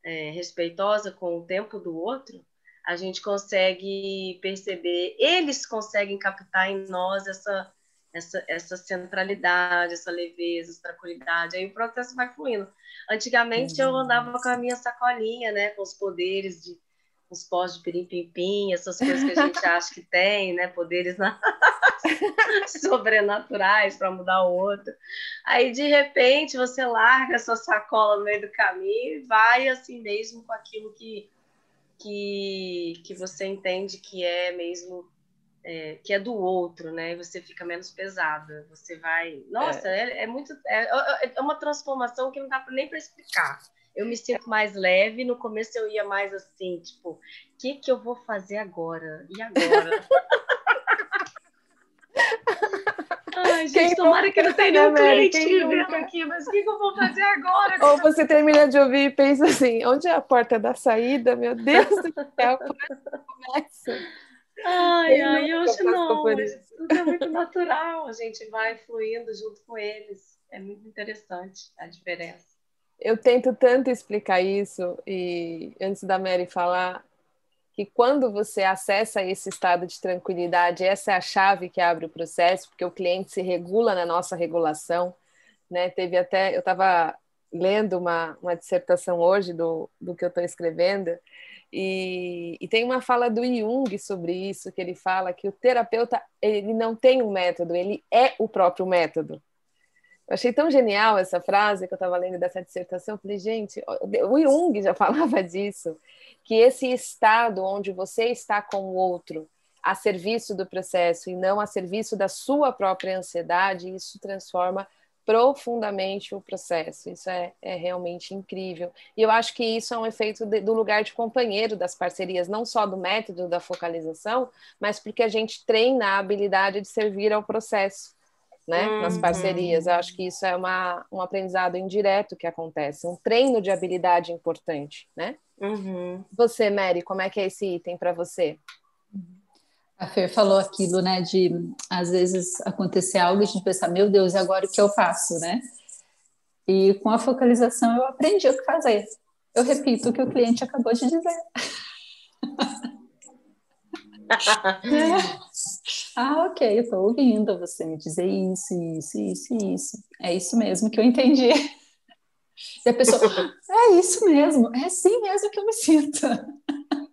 é, respeitosa com o tempo do outro, a gente consegue perceber, eles conseguem captar em nós essa essa, essa centralidade, essa leveza, essa tranquilidade. Aí o processo vai fluindo. Antigamente uhum. eu andava com a minha sacolinha, né, com os poderes de os pós de pirim-pim-pim, essas coisas que a gente *laughs* acha que tem, né, poderes na... *laughs* sobrenaturais para mudar o outro. Aí de repente você larga a sua sacola no meio do caminho e vai assim mesmo com aquilo que que, que você entende que é mesmo é, que é do outro, né? E você fica menos pesada. Você vai. Nossa, é, é, é muito. É, é, é uma transformação que não dá nem para explicar. Eu me sinto mais leve. No começo eu ia mais assim, tipo, o que, que eu vou fazer agora? E agora? *laughs* Ai, gente, Quem tomara que não tenha nenhum cliente vendo aqui, mas o que, que, eu vou fazer agora? Ou você termina de ouvir e pensa assim, onde é a porta da saída? Meu Deus do céu, é começa? Ai, ai, hoje não. Tudo é muito natural. A gente vai fluindo junto com eles. É muito interessante a diferença. Eu tento tanto explicar isso, e antes da Mary falar, que quando você acessa esse estado de tranquilidade, essa é a chave que abre o processo, porque o cliente se regula na nossa regulação. Né? Teve até, eu estava lendo uma, uma dissertação hoje do, do que eu estou escrevendo, e, e, tem uma fala do Jung sobre isso, que ele fala que o terapeuta ele não tem um método, ele é o próprio método. Eu achei tão genial essa frase que eu estava lendo dessa dissertação. Eu falei, gente, o Jung já *laughs* falava disso, que esse estado onde você está com o outro a serviço do processo e não a serviço da sua própria ansiedade, isso transforma profundamente o processo. Isso é, é, realmente incrível. E eu acho que isso é um efeito de, do lugar de companheiro das parcerias, não só do método da focalização, mas porque a gente treina a habilidade de servir ao processo. Né, uhum. nas parcerias. Eu acho que isso é uma, um aprendizado indireto que acontece, um treino de habilidade importante, né? Uhum. Você, Mary, como é que é esse item para você? A Fer falou aquilo, né, de às vezes acontecer algo e a gente pensar, meu Deus, e agora o que eu faço, né? E com a focalização eu aprendi o que fazer. Eu repito o que o cliente acabou de dizer. é. *laughs* Ah, ok, eu estou ouvindo você me dizer isso, isso, isso, isso. É isso mesmo que eu entendi. E a pessoa, é isso mesmo, é assim mesmo que eu me sinto.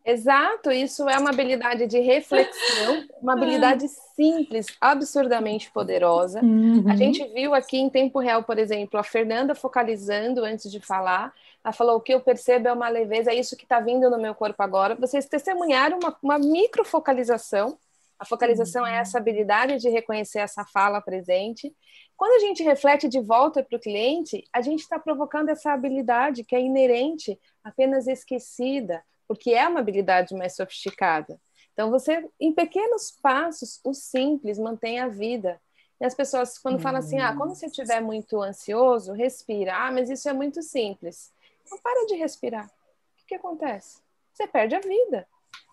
Exato, isso é uma habilidade de reflexão, uma é. *laughs* habilidade simples, absurdamente poderosa. Uhum. A gente viu aqui em tempo real, por exemplo, a Fernanda focalizando antes de falar. Ela falou: o que eu percebo é uma leveza, é isso que está vindo no meu corpo agora. Vocês testemunharam uma, uma microfocalização. A focalização uhum. é essa habilidade de reconhecer essa fala presente. Quando a gente reflete de volta para o cliente, a gente está provocando essa habilidade que é inerente, apenas esquecida porque é uma habilidade mais sofisticada. Então, você, em pequenos passos, o simples mantém a vida. E as pessoas, quando falam assim, ah, quando você estiver muito ansioso, respira. Ah, mas isso é muito simples. Então, para de respirar. O que, que acontece? Você perde a vida.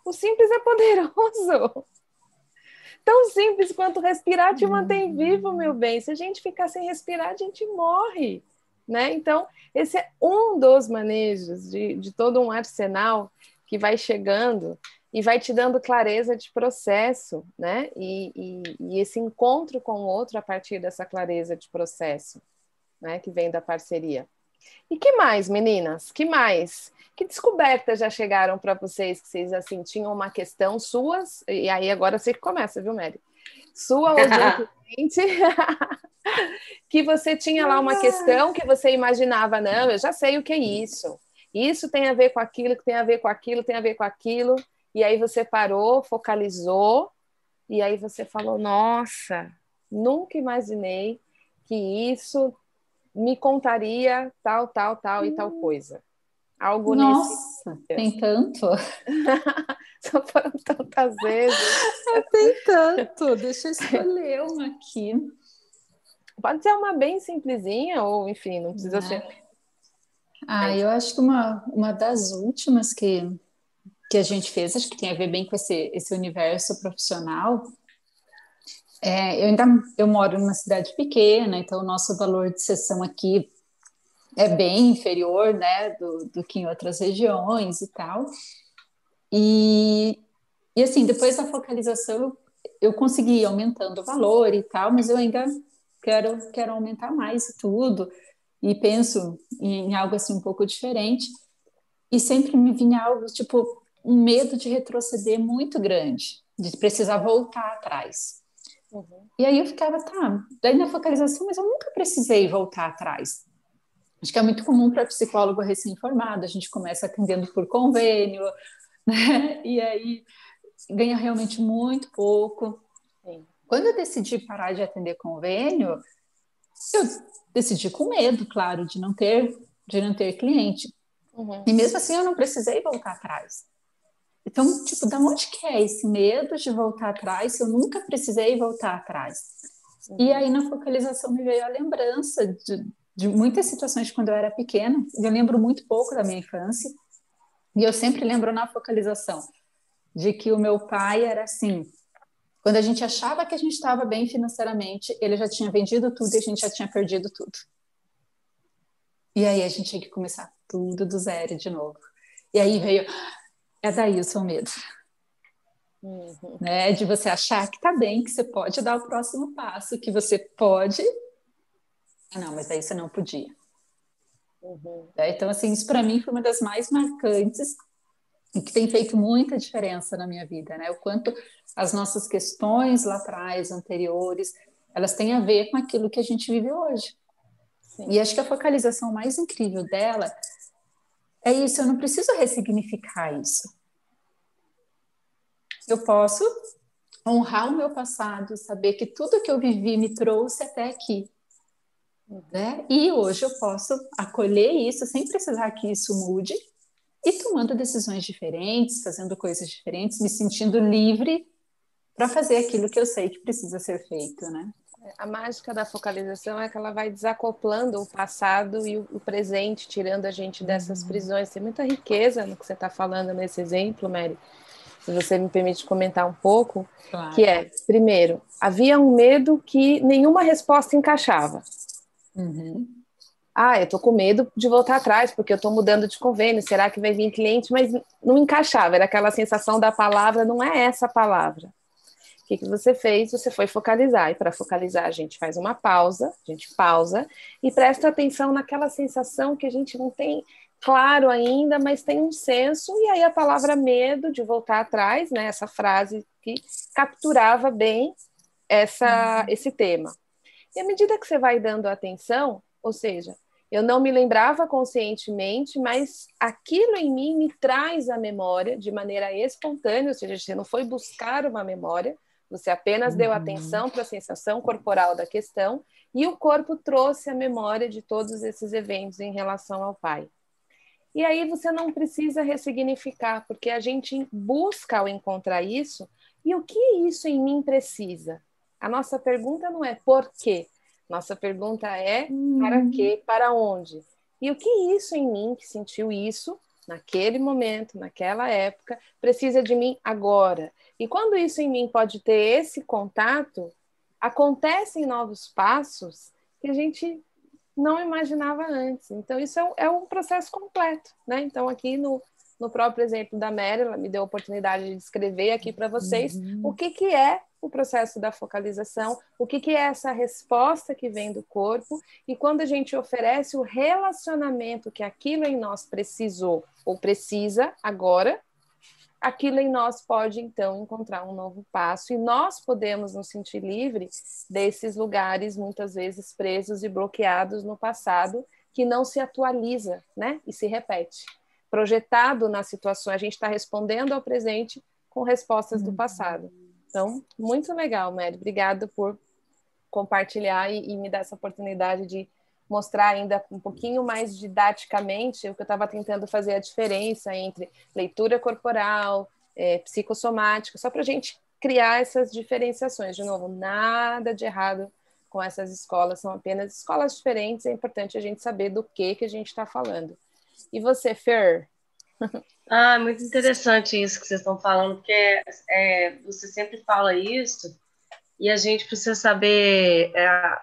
O simples é poderoso. *laughs* Tão simples quanto respirar te mantém vivo, meu bem. Se a gente ficar sem respirar, a gente morre. Né? Então, esse é um dos manejos de, de todo um arsenal que vai chegando e vai te dando clareza de processo, né? E, e, e, esse encontro com o outro a partir dessa clareza de processo, né? Que vem da parceria. E que mais, meninas? Que mais? Que descobertas já chegaram para vocês que vocês assim tinham uma questão suas? E aí agora você que começa, viu, Mary? Sua ou de um *laughs* cliente *laughs* que você tinha lá uma questão que você imaginava, não, eu já sei o que é isso. Isso tem a ver com aquilo, que tem a ver com aquilo, tem a ver com aquilo. E aí você parou, focalizou, e aí você falou: Nossa, nunca imaginei que isso me contaria tal, tal, tal e tal hum. coisa. Algo Nossa, nesse... tem tanto. *laughs* Só foram tantas vezes. *laughs* tem tanto. Deixa eu escolher uma aqui. Pode ser uma bem simplesinha, ou enfim, não precisa é. ser. Ah, eu acho que uma, uma das últimas que, que a gente fez, acho que tem a ver bem com esse, esse universo profissional. É, eu ainda eu moro numa cidade pequena, então o nosso valor de sessão aqui é bem inferior, né, do, do que em outras regiões e tal. E, e assim, depois da focalização, eu, eu consegui ir aumentando o valor e tal, mas eu ainda quero, quero aumentar mais e tudo, e penso em, algo assim um pouco diferente, e sempre me vinha algo tipo um medo de retroceder muito grande, de precisar voltar atrás. Uhum. E aí eu ficava, tá, daí na focalização, mas eu nunca precisei voltar atrás. Acho que é muito comum para psicólogo recém-formado, a gente começa atendendo por convênio, *laughs* né? E aí ganha realmente muito pouco. Quando eu decidi parar de atender convênio, eu decidi com medo, claro, de não ter, de não ter cliente. Uhum. E mesmo assim eu não precisei voltar atrás. Então, tipo, da onde que é esse medo de voltar atrás se eu nunca precisei voltar atrás? Uhum. E aí na focalização me veio a lembrança de, de muitas situações de quando eu era pequena. Eu lembro muito pouco da minha infância. E eu sempre lembro na focalização de que o meu pai era assim, quando a gente achava que a gente estava bem financeiramente, ele já tinha vendido tudo e a gente já tinha perdido tudo. E aí a gente tinha que começar tudo do zero de novo. E aí veio, é daí o seu medo. Uhum. Né? De você achar que tá bem, que você pode dar o próximo passo, que você pode. Não, mas aí você não podia. Uhum. É, então, assim, isso para mim foi uma das mais marcantes e que tem feito muita diferença na minha vida, né? O quanto as nossas questões lá atrás, anteriores, elas têm a ver com aquilo que a gente vive hoje. Sim. E acho que a focalização mais incrível dela é isso, eu não preciso ressignificar isso. Eu posso honrar o meu passado, saber que tudo que eu vivi me trouxe até aqui. Né? E hoje eu posso acolher isso sem precisar que isso mude e tomando decisões diferentes, fazendo coisas diferentes, me sentindo livre para fazer aquilo que eu sei que precisa ser feito, né? A mágica da focalização é que ela vai desacoplando o passado e o presente, tirando a gente dessas uhum. prisões. Tem muita riqueza no que você está falando nesse exemplo, Mary. Se você me permite comentar um pouco, claro. que é, primeiro, havia um medo que nenhuma resposta encaixava. Uhum. Ah, eu tô com medo de voltar atrás, porque eu tô mudando de convênio, será que vai vir cliente? Mas não encaixava, era aquela sensação da palavra, não é essa palavra. O que, que você fez? Você foi focalizar, e para focalizar a gente faz uma pausa, a gente pausa, e presta atenção naquela sensação que a gente não tem claro ainda, mas tem um senso, e aí a palavra medo de voltar atrás, né, essa frase que capturava bem essa, uhum. esse tema. E à medida que você vai dando atenção, ou seja, eu não me lembrava conscientemente, mas aquilo em mim me traz a memória de maneira espontânea, ou seja, você não foi buscar uma memória, você apenas uhum. deu atenção para a sensação corporal da questão e o corpo trouxe a memória de todos esses eventos em relação ao pai. E aí você não precisa ressignificar, porque a gente busca ao encontrar isso, e o que isso em mim precisa? A nossa pergunta não é por quê, nossa pergunta é para uhum. quê, para onde? E o que isso em mim, que sentiu isso, naquele momento, naquela época, precisa de mim agora? E quando isso em mim pode ter esse contato, acontecem novos passos que a gente não imaginava antes. Então, isso é, é um processo completo, né? Então, aqui no, no próprio exemplo da Mary, ela me deu a oportunidade de descrever aqui para vocês uhum. o que, que é o processo da focalização, o que, que é essa resposta que vem do corpo, e quando a gente oferece o relacionamento que aquilo em nós precisou ou precisa agora, aquilo em nós pode então encontrar um novo passo e nós podemos nos sentir livres desses lugares muitas vezes presos e bloqueados no passado que não se atualiza, né? E se repete. Projetado nas situações, a gente está respondendo ao presente com respostas do uhum. passado. Então, muito legal, Mary. Obrigada por compartilhar e, e, me dar essa oportunidade de mostrar ainda um pouquinho mais didaticamente o que eu estava tentando fazer a diferença entre leitura corporal, é, psicossomática, só para a gente criar essas diferenciações. De novo, nada de errado com essas escolas, são apenas escolas diferentes, é importante a gente saber do que, que a gente está falando. E você, Fer? Ah, muito interessante isso que vocês estão falando, porque é, você sempre fala isso e a gente precisa saber é,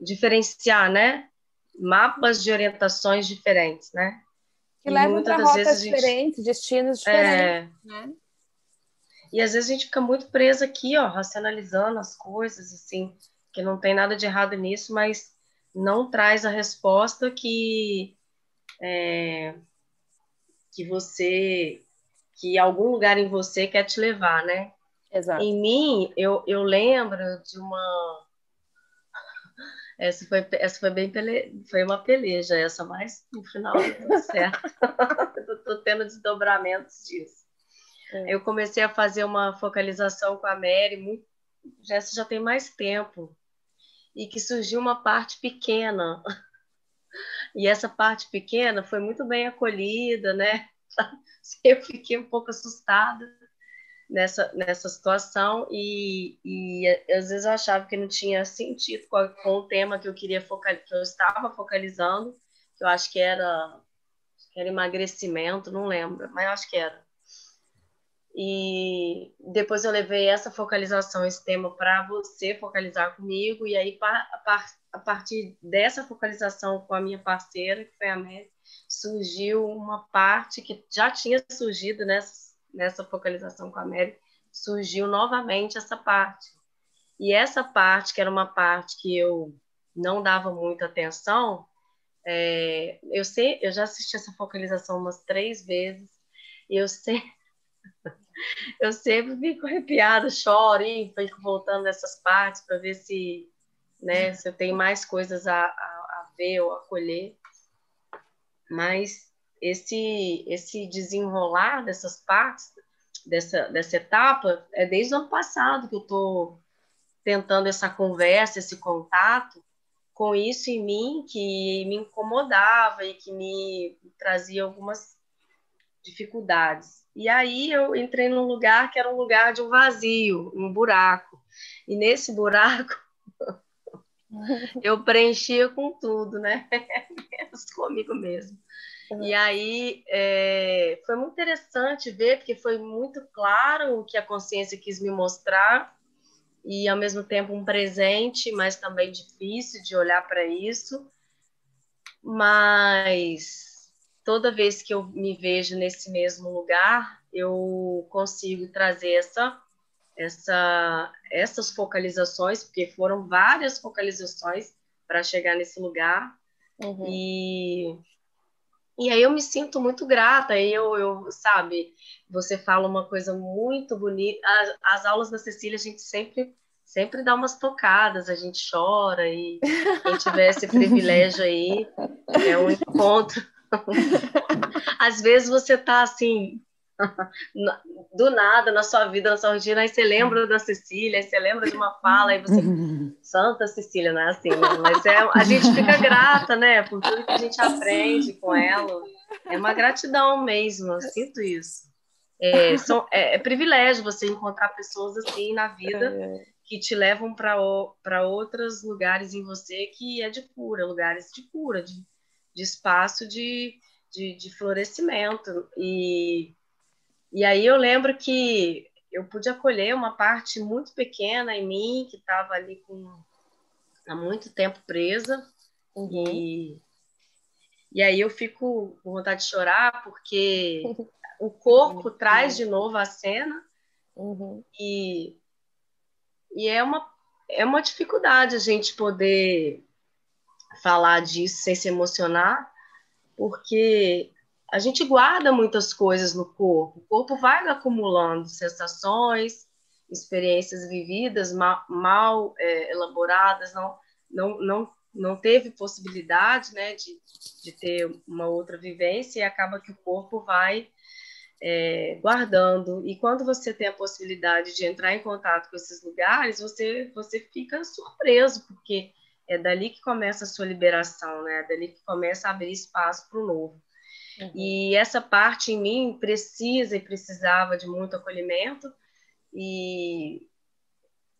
diferenciar, né? Mapas de orientações diferentes, né? Que levam para rotas gente, diferentes, destinos diferentes, é, né? E às vezes a gente fica muito preso aqui, ó, racionalizando as coisas, assim, que não tem nada de errado nisso, mas não traz a resposta que é, que você, que algum lugar em você quer te levar, né? Exato. Em mim, eu, eu lembro de uma. *laughs* Essa foi, essa foi bem pele... foi uma peleja, essa, mas no final deu *laughs* certo. *laughs* Estou tendo desdobramentos disso. É. Eu comecei a fazer uma focalização com a Mary, muito... já, já tem mais tempo, e que surgiu uma parte pequena e essa parte pequena foi muito bem acolhida, né? *laughs* Eu fiquei um pouco assustada nessa, nessa situação e, e às vezes eu achava que não tinha sentido com, com o tema que eu queria focar, que eu estava focalizando, que eu acho que era, que era emagrecimento, não lembro, mas eu acho que era. E depois eu levei essa focalização, esse tema, para você focalizar comigo, e aí a partir dessa focalização com a minha parceira, que foi a Mary, surgiu uma parte que já tinha surgido nessa, nessa focalização com a Mary, surgiu novamente essa parte. E essa parte, que era uma parte que eu não dava muita atenção, É, eu sei, eu já assisti essa focalização umas três vezes e eu sei, eu sempre fico arrepiada, choro e fico voltando nessas partes para ver se, né, se eu tenho mais coisas a, a, a ver ou a colher. Mas esse esse desenrolar dessas partes dessa dessa etapa é desde o ano passado que eu estou tentando essa conversa, esse contato com isso em mim que me incomodava e que me trazia algumas dificuldades. E aí eu entrei num lugar que era um lugar de um vazio, um buraco. E nesse buraco *laughs* eu preenchia com tudo, né? Menos *laughs* comigo mesmo. E aí é, foi muito interessante ver, porque foi muito claro o que a consciência quis me mostrar e ao mesmo tempo um presente, mas também difícil de olhar para isso. Mas toda vez que eu me vejo nesse mesmo lugar, eu consigo trazer essa essa essas focalizações, porque foram várias focalizações para chegar nesse lugar. Uhum. E e aí eu me sinto muito grata, eu, eu, sabe, você fala uma coisa muito bonita. As, as, aulas da Cecília a gente sempre sempre dá umas tocadas, a gente chora e quem tiver esse *laughs* privilégio aí é um encontro. *laughs* Às vezes você tá assim *laughs* do nada na sua vida, na sua rotina, aí você lembra da Cecília, aí você lembra de uma fala, aí você. *laughs* Santa Cecília, não é assim, né? Mas é, a gente fica grata, né? Por tudo que a gente aprende com ela. É uma gratidão mesmo, eu sinto isso. É, são, é, é privilégio você encontrar pessoas assim na vida é. que te levam para outros lugares em você que é de cura, lugares de cura, de, de espaço de, de, de florescimento. E e aí eu lembro que eu pude acolher uma parte muito pequena em mim, que estava ali com há muito tempo presa. Uhum. E, e aí eu fico com vontade de chorar, porque *laughs* o corpo uhum. traz de novo a cena. Uhum. E, e é, uma, é uma dificuldade a gente poder falar disso sem se emocionar, porque a gente guarda muitas coisas no corpo. O corpo vai acumulando sensações, experiências vividas mal, mal é, elaboradas, não, não, não, não teve possibilidade né, de, de ter uma outra vivência e acaba que o corpo vai é, guardando. E quando você tem a possibilidade de entrar em contato com esses lugares, você, você fica surpreso, porque é dali que começa a sua liberação, né? é dali que começa a abrir espaço para o novo. Uhum. E essa parte em mim precisa e precisava de muito acolhimento. E,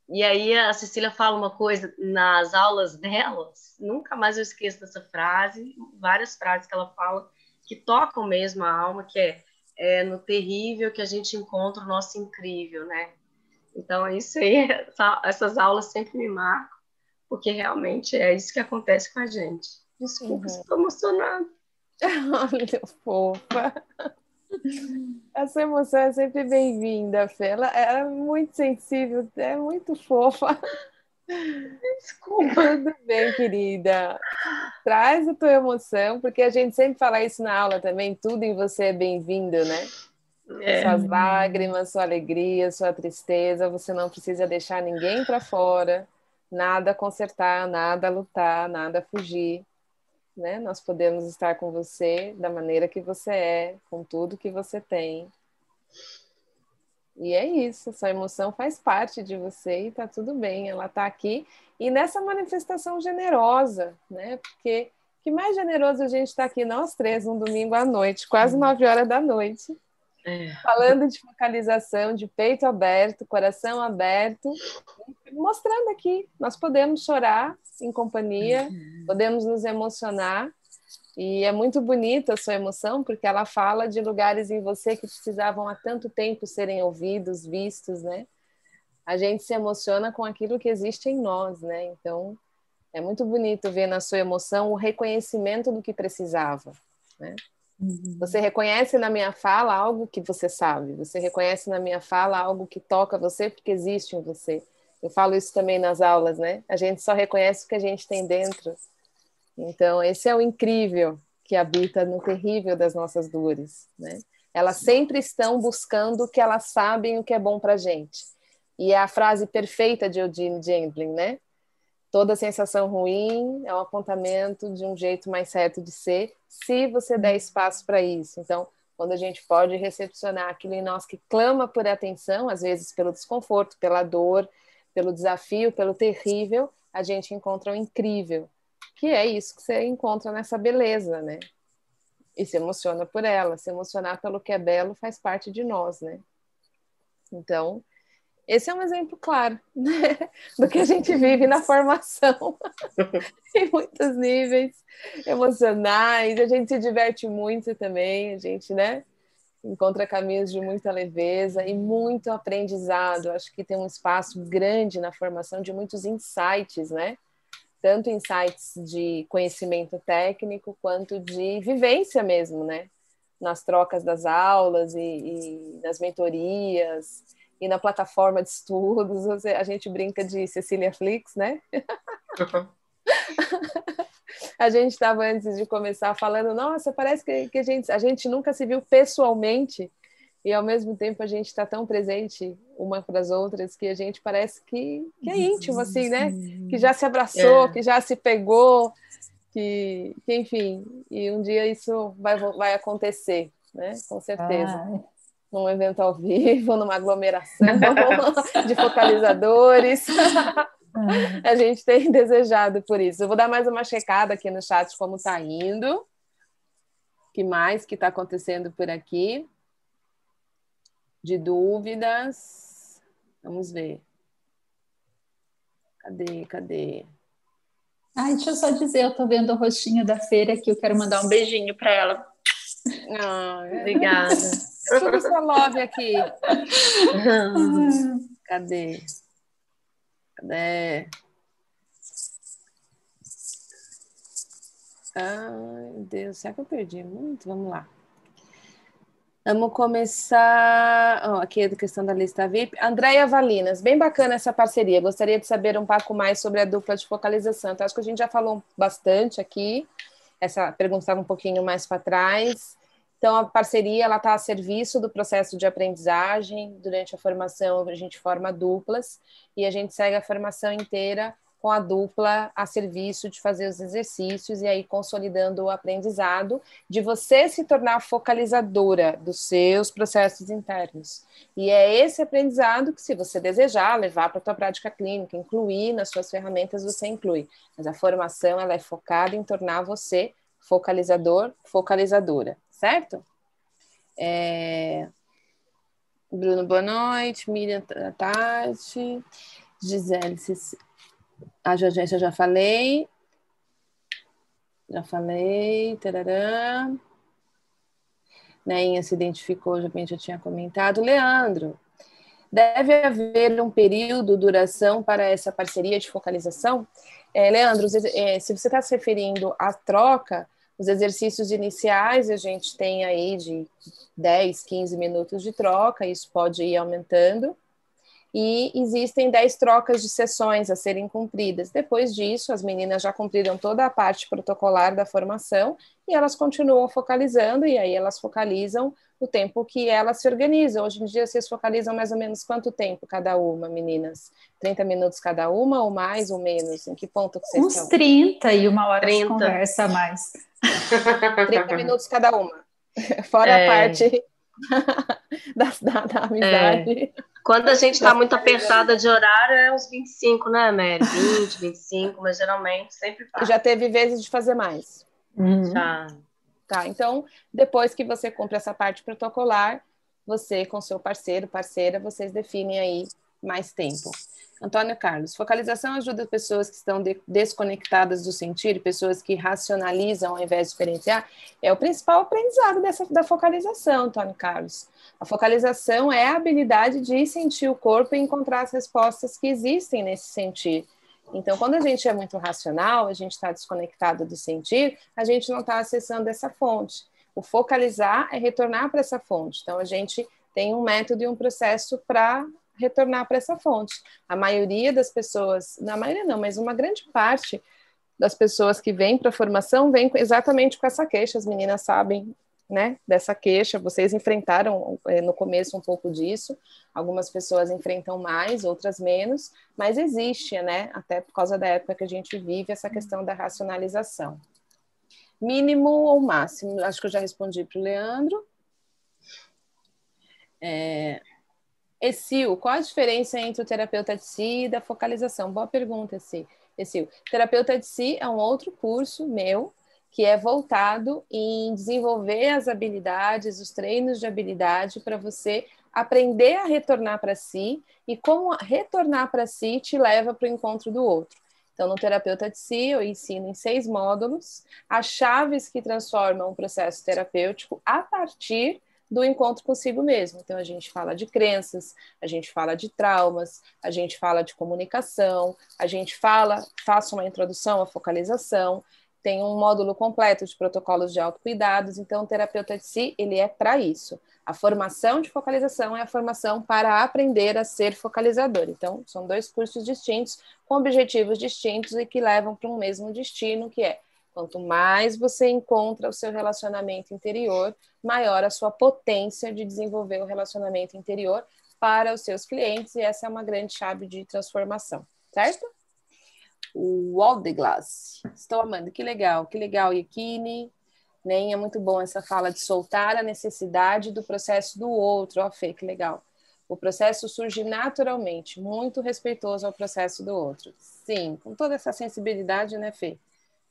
e aí a Cecília fala uma coisa nas aulas delas, nunca mais eu esqueço dessa frase, várias frases que ela fala que tocam mesmo a alma, que é, é no terrível que a gente encontra o nosso incrível, né? Então, isso aí, *laughs* essas aulas sempre me marcam, porque realmente é isso que acontece com a gente. Desculpa, uhum. estou emocionada. *laughs* Olha, fofa. Essa emoção é sempre bem-vinda, Fê. Ela é muito sensível, é muito fofa. Desculpa. Tudo bem, querida. Traz a tua emoção, porque a gente sempre fala isso na aula também, tudo em você é bem-vindo, né? É. Suas lágrimas, sua alegria, sua tristeza, você não precisa deixar ninguém para fora, nada consertar, nada lutar, nada fugir né? Nós podemos estar com você da maneira que você é, com tudo que você tem. E é isso, sua emoção faz parte de você e tá tudo bem, ela tá aqui. E nessa manifestação generosa, né? Porque que mais generoso a gente está aqui, nós três, um domingo à noite, quase uhum. nove horas da noite, é. falando de focalização, de peito aberto, coração aberto, mostrando aqui, nós podemos chorar em companhia, uhum. podemos nos emocionar. E é muito bonita a sua emoção, porque ela fala de lugares em você que precisavam há tanto tempo serem ouvidos, vistos, né? A gente se emociona com aquilo que existe em nós, né? Então, é muito bonito ver na sua emoção o reconhecimento do que precisava, né? Uhum. Você reconhece na minha fala algo que você sabe, você reconhece na minha fala algo que toca você porque existe em você. Eu falo isso também nas aulas, né? A gente só reconhece o que a gente tem dentro. Então, esse é o incrível que habita no terrível das nossas dores, né? Elas sempre estão buscando o que elas sabem o que é bom para gente. E é a frase perfeita de Eugene Gendlin, né? Toda sensação ruim é um apontamento de um jeito mais certo de ser, se você der espaço para isso. Então, quando a gente pode recepcionar aquilo em nós que clama por atenção, às vezes pelo desconforto, pela dor, pelo desafio, pelo terrível, a gente encontra o incrível, que é isso que você encontra nessa beleza, né? E se emociona por ela, se emocionar pelo que é belo faz parte de nós, né? Então, esse é um exemplo claro né, do que a gente vive na formação, *laughs* em muitos níveis emocionais. A gente se diverte muito também, a gente, né? Encontra caminhos de muita leveza e muito aprendizado. Acho que tem um espaço grande na formação de muitos insights, né? Tanto insights de conhecimento técnico quanto de vivência mesmo, né? Nas trocas das aulas e, e das mentorias e na plataforma de estudos, a gente brinca de Cecília Flix, né? *laughs* a gente estava antes de começar falando, nossa, parece que, que a, gente, a gente nunca se viu pessoalmente e ao mesmo tempo a gente está tão presente uma para as outras que a gente parece que, que é íntimo, assim, né? Que já se abraçou, é. que já se pegou, que, que, enfim, e um dia isso vai, vai acontecer, né? Com certeza. Ah num evento ao vivo, *laughs* numa aglomeração *laughs* de focalizadores. *laughs* a gente tem desejado por isso. Eu vou dar mais uma checada aqui no chat como está indo. que mais que está acontecendo por aqui? De dúvidas? Vamos ver. Cadê? Cadê? Ai, deixa eu só dizer, eu estou vendo o rostinho da feira aqui, eu quero mandar um beijinho para ela. Ah, obrigada. Deixa sua love aqui. *laughs* Cadê? Cadê? Ai, Deus, será que eu perdi muito? Vamos lá. Vamos começar. Oh, aqui a questão da lista VIP. Andréia Valinas, bem bacana essa parceria. Gostaria de saber um pouco mais sobre a dupla de focalização. Então, acho que a gente já falou bastante aqui. Essa pergunta estava um pouquinho mais para trás. Então, a parceria ela está a serviço do processo de aprendizagem. Durante a formação, a gente forma duplas e a gente segue a formação inteira com a dupla a serviço de fazer os exercícios e aí consolidando o aprendizado, de você se tornar focalizadora dos seus processos internos. E é esse aprendizado que, se você desejar levar para a tua prática clínica, incluir nas suas ferramentas, você inclui. Mas a formação ela é focada em tornar você focalizador, focalizadora certo? É... Bruno, boa noite. Miriam, tarde. Gisele, a Jorgência já falei. Já falei. Tarará. Neinha se identificou, já, já tinha comentado. Leandro, deve haver um período, duração para essa parceria de focalização? É, Leandro, é, se você está se referindo à troca, os exercícios iniciais a gente tem aí de 10, 15 minutos de troca, isso pode ir aumentando. E existem 10 trocas de sessões a serem cumpridas. Depois disso, as meninas já cumpriram toda a parte protocolar da formação e elas continuam focalizando, e aí elas focalizam o tempo que elas se organizam. Hoje em dia, vocês focalizam mais ou menos quanto tempo cada uma, meninas? 30 minutos cada uma, ou mais ou menos? Em que ponto que vocês Uns estão? 30 e uma hora 30. de conversa a mais. *laughs* *laughs* 30 minutos cada uma. *laughs* Fora é. a parte da, da, da amizade. É. Quando a gente está muito apertada de horário, é uns 25, né, Mary? 20, 25, mas geralmente sempre faz. Já teve vezes de fazer mais. Uhum. Já. Tá, então, depois que você cumpre essa parte protocolar, você com seu parceiro, parceira, vocês definem aí mais tempo. Antônio Carlos, focalização ajuda pessoas que estão de, desconectadas do sentir, pessoas que racionalizam ao invés de experienciar, é o principal aprendizado dessa, da focalização, Antônio Carlos. A focalização é a habilidade de sentir o corpo e encontrar as respostas que existem nesse sentir. Então, quando a gente é muito racional, a gente está desconectado do sentir, a gente não está acessando essa fonte. O focalizar é retornar para essa fonte. Então, a gente tem um método e um processo para retornar para essa fonte. A maioria das pessoas, na maioria não, mas uma grande parte das pessoas que vêm para a formação vêm exatamente com essa queixa, as meninas sabem né, dessa queixa, vocês enfrentaram é, no começo um pouco disso, algumas pessoas enfrentam mais, outras menos, mas existe, né, até por causa da época que a gente vive, essa questão da racionalização. Mínimo ou máximo? Acho que eu já respondi para o Leandro. É... Exil, qual a diferença entre o terapeuta de si e da focalização? Boa pergunta, Exil. Terapeuta de si é um outro curso meu, que é voltado em desenvolver as habilidades, os treinos de habilidade para você aprender a retornar para si e como retornar para si te leva para o encontro do outro. Então, no terapeuta de si, eu ensino em seis módulos as chaves que transformam o processo terapêutico a partir do encontro consigo mesmo. Então, a gente fala de crenças, a gente fala de traumas, a gente fala de comunicação, a gente fala, faço uma introdução à focalização, tem um módulo completo de protocolos de autocuidados, então o terapeuta de si, ele é para isso. A formação de focalização é a formação para aprender a ser focalizador. Então, são dois cursos distintos, com objetivos distintos e que levam para um mesmo destino, que é quanto mais você encontra o seu relacionamento interior, maior a sua potência de desenvolver o relacionamento interior para os seus clientes, e essa é uma grande chave de transformação, certo? O Waldeglass. Estou amando, que legal, que legal, Yakini. Nem é muito bom essa fala de soltar a necessidade do processo do outro. Ó, oh, Fê, que legal. O processo surge naturalmente, muito respeitoso ao processo do outro. Sim, com toda essa sensibilidade, né, Fê?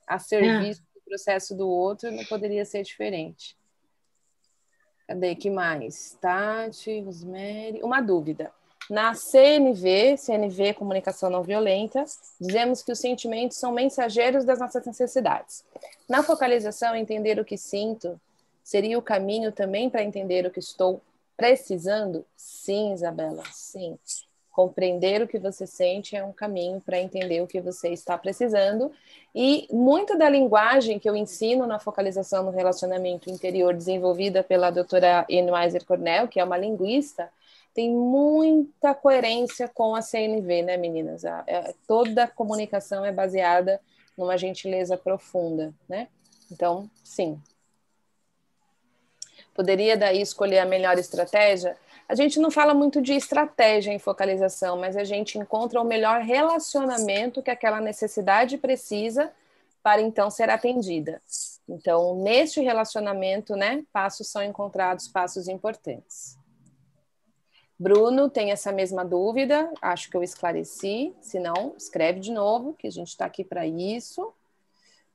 A serviço é. do processo do outro não poderia ser diferente. Cadê que mais? Tati, Rosemary. Uma dúvida. Na CNV, CNV Comunicação Não Violenta, dizemos que os sentimentos são mensageiros das nossas necessidades. Na focalização, entender o que sinto seria o caminho também para entender o que estou precisando? Sim, Isabela, sim. Compreender o que você sente é um caminho para entender o que você está precisando. E muito da linguagem que eu ensino na focalização no relacionamento interior, desenvolvida pela doutora Anne Weiser Cornell, que é uma linguista, tem muita coerência com a CNV, né, meninas? A, a, é, toda a comunicação é baseada numa gentileza profunda, né? Então, sim. Poderia daí escolher a melhor estratégia? A gente não fala muito de estratégia em focalização, mas a gente encontra o melhor relacionamento que aquela necessidade precisa para então ser atendida. Então, neste relacionamento, né, passos são encontrados, passos importantes. Bruno tem essa mesma dúvida, acho que eu esclareci. Se não, escreve de novo, que a gente está aqui para isso.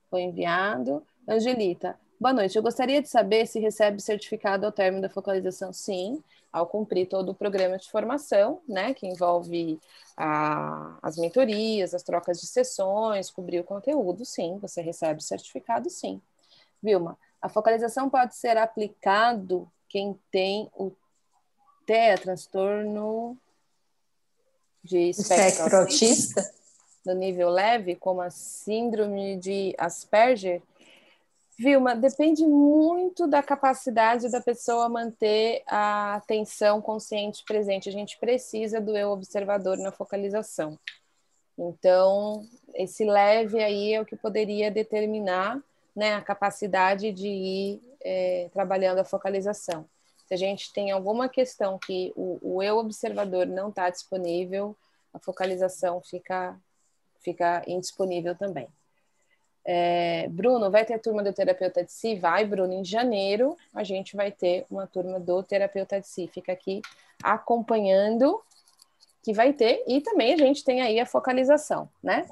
Foi enviado. Angelita, boa noite. Eu gostaria de saber se recebe certificado ao término da focalização. Sim, ao cumprir todo o programa de formação, né, que envolve a, as mentorias, as trocas de sessões, cobrir o conteúdo. Sim, você recebe certificado, sim. Vilma, a focalização pode ser aplicado quem tem o TEA, transtorno de espectro autista, no nível leve, como a síndrome de Asperger, Vilma, depende muito da capacidade da pessoa manter a atenção consciente presente. A gente precisa do eu observador na focalização. Então, esse leve aí é o que poderia determinar né, a capacidade de ir é, trabalhando a focalização. Se a gente tem alguma questão que o, o eu observador não está disponível, a focalização fica, fica indisponível também. É, Bruno, vai ter turma do terapeuta de si? Vai, Bruno. Em janeiro a gente vai ter uma turma do terapeuta de si. Fica aqui acompanhando que vai ter. E também a gente tem aí a focalização, né?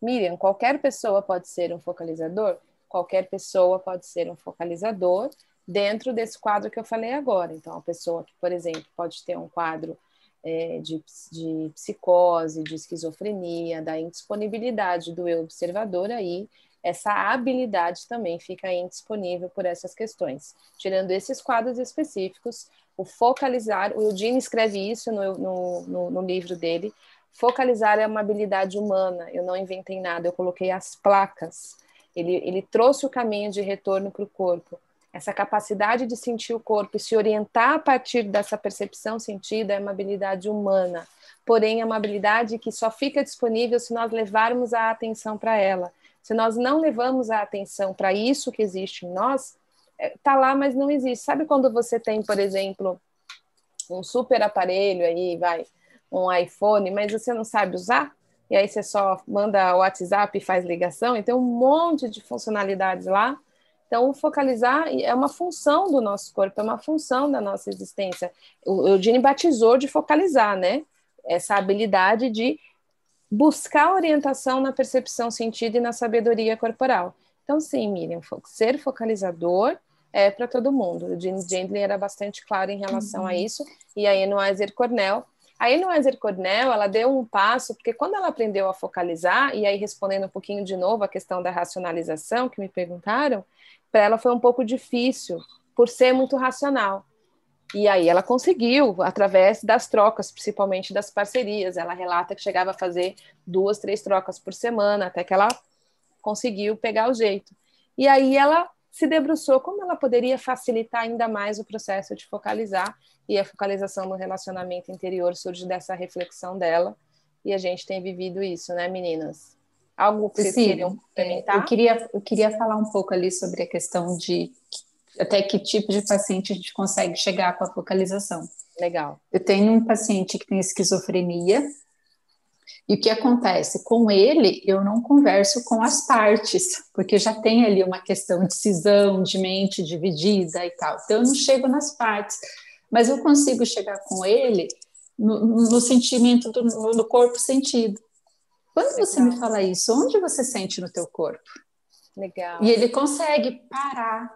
Miriam, qualquer pessoa pode ser um focalizador? Qualquer pessoa pode ser um focalizador dentro desse quadro que eu falei agora. Então, a pessoa que, por exemplo, pode ter um quadro é, de, de psicose, de esquizofrenia, da indisponibilidade do eu observador, aí essa habilidade também fica indisponível por essas questões. Tirando esses quadros específicos, o focalizar, o Eugene escreve isso no, no, no, no livro dele, focalizar é uma habilidade humana, eu não inventei nada, eu coloquei as placas, ele, ele trouxe o caminho de retorno para o corpo, essa capacidade de sentir o corpo e se orientar a partir dessa percepção sentida é uma habilidade humana, porém é uma habilidade que só fica disponível se nós levarmos a atenção para ela. Se nós não levamos a atenção para isso que existe em nós, é, lá, mas não existe. Sabe quando você tem, por exemplo, um super aparelho aí, vai, um iPhone, mas você não sabe usar? E aí você só manda o WhatsApp e faz ligação, e tem um monte de funcionalidades lá. Então, focalizar é uma função do nosso corpo, é uma função da nossa existência. O Eugênio batizou de focalizar, né? Essa habilidade de buscar orientação na percepção sentida e na sabedoria corporal. Então, sim, Miriam, ser focalizador é para todo mundo. O Gene Gendlin era bastante claro em relação uhum. a isso, e a Enoiser Cornell. A Enoiser Cornell, ela deu um passo, porque quando ela aprendeu a focalizar, e aí respondendo um pouquinho de novo a questão da racionalização que me perguntaram, para ela foi um pouco difícil, por ser muito racional. E aí ela conseguiu, através das trocas, principalmente das parcerias. Ela relata que chegava a fazer duas, três trocas por semana, até que ela conseguiu pegar o jeito. E aí ela se debruçou como ela poderia facilitar ainda mais o processo de focalizar, e a focalização no relacionamento interior surge dessa reflexão dela, e a gente tem vivido isso, né, meninas? Algo que vocês queriam complementar? Eu queria, eu queria falar um pouco ali sobre a questão de até que tipo de paciente a gente consegue chegar com a focalização. Legal. Eu tenho um paciente que tem esquizofrenia, e o que acontece? Com ele, eu não converso com as partes, porque já tem ali uma questão de cisão, de mente dividida e tal. Então, eu não chego nas partes, mas eu consigo chegar com ele no, no sentimento do no corpo sentido. Quando Legal. você me fala isso, onde você sente no teu corpo? Legal. E ele consegue parar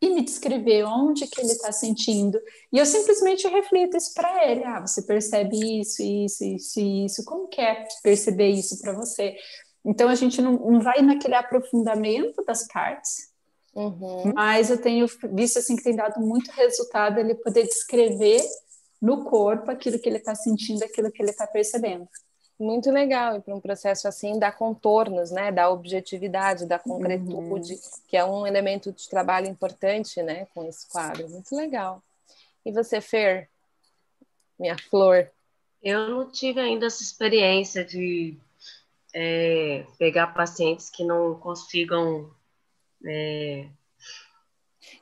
e me descrever onde que ele está sentindo. E eu simplesmente reflito isso para ele. Ah, você percebe isso, isso, isso, isso. Como que é perceber isso para você? Então a gente não, não vai naquele aprofundamento das partes, uhum. mas eu tenho visto assim que tem dado muito resultado ele poder descrever no corpo aquilo que ele está sentindo, aquilo que ele está percebendo. Muito legal, e para um processo assim dá contornos, né? Da objetividade, da concretude, uhum. que é um elemento de trabalho importante, né? Com esse quadro. Muito legal. E você, Fer? Minha flor. Eu não tive ainda essa experiência de é, pegar pacientes que não consigam é,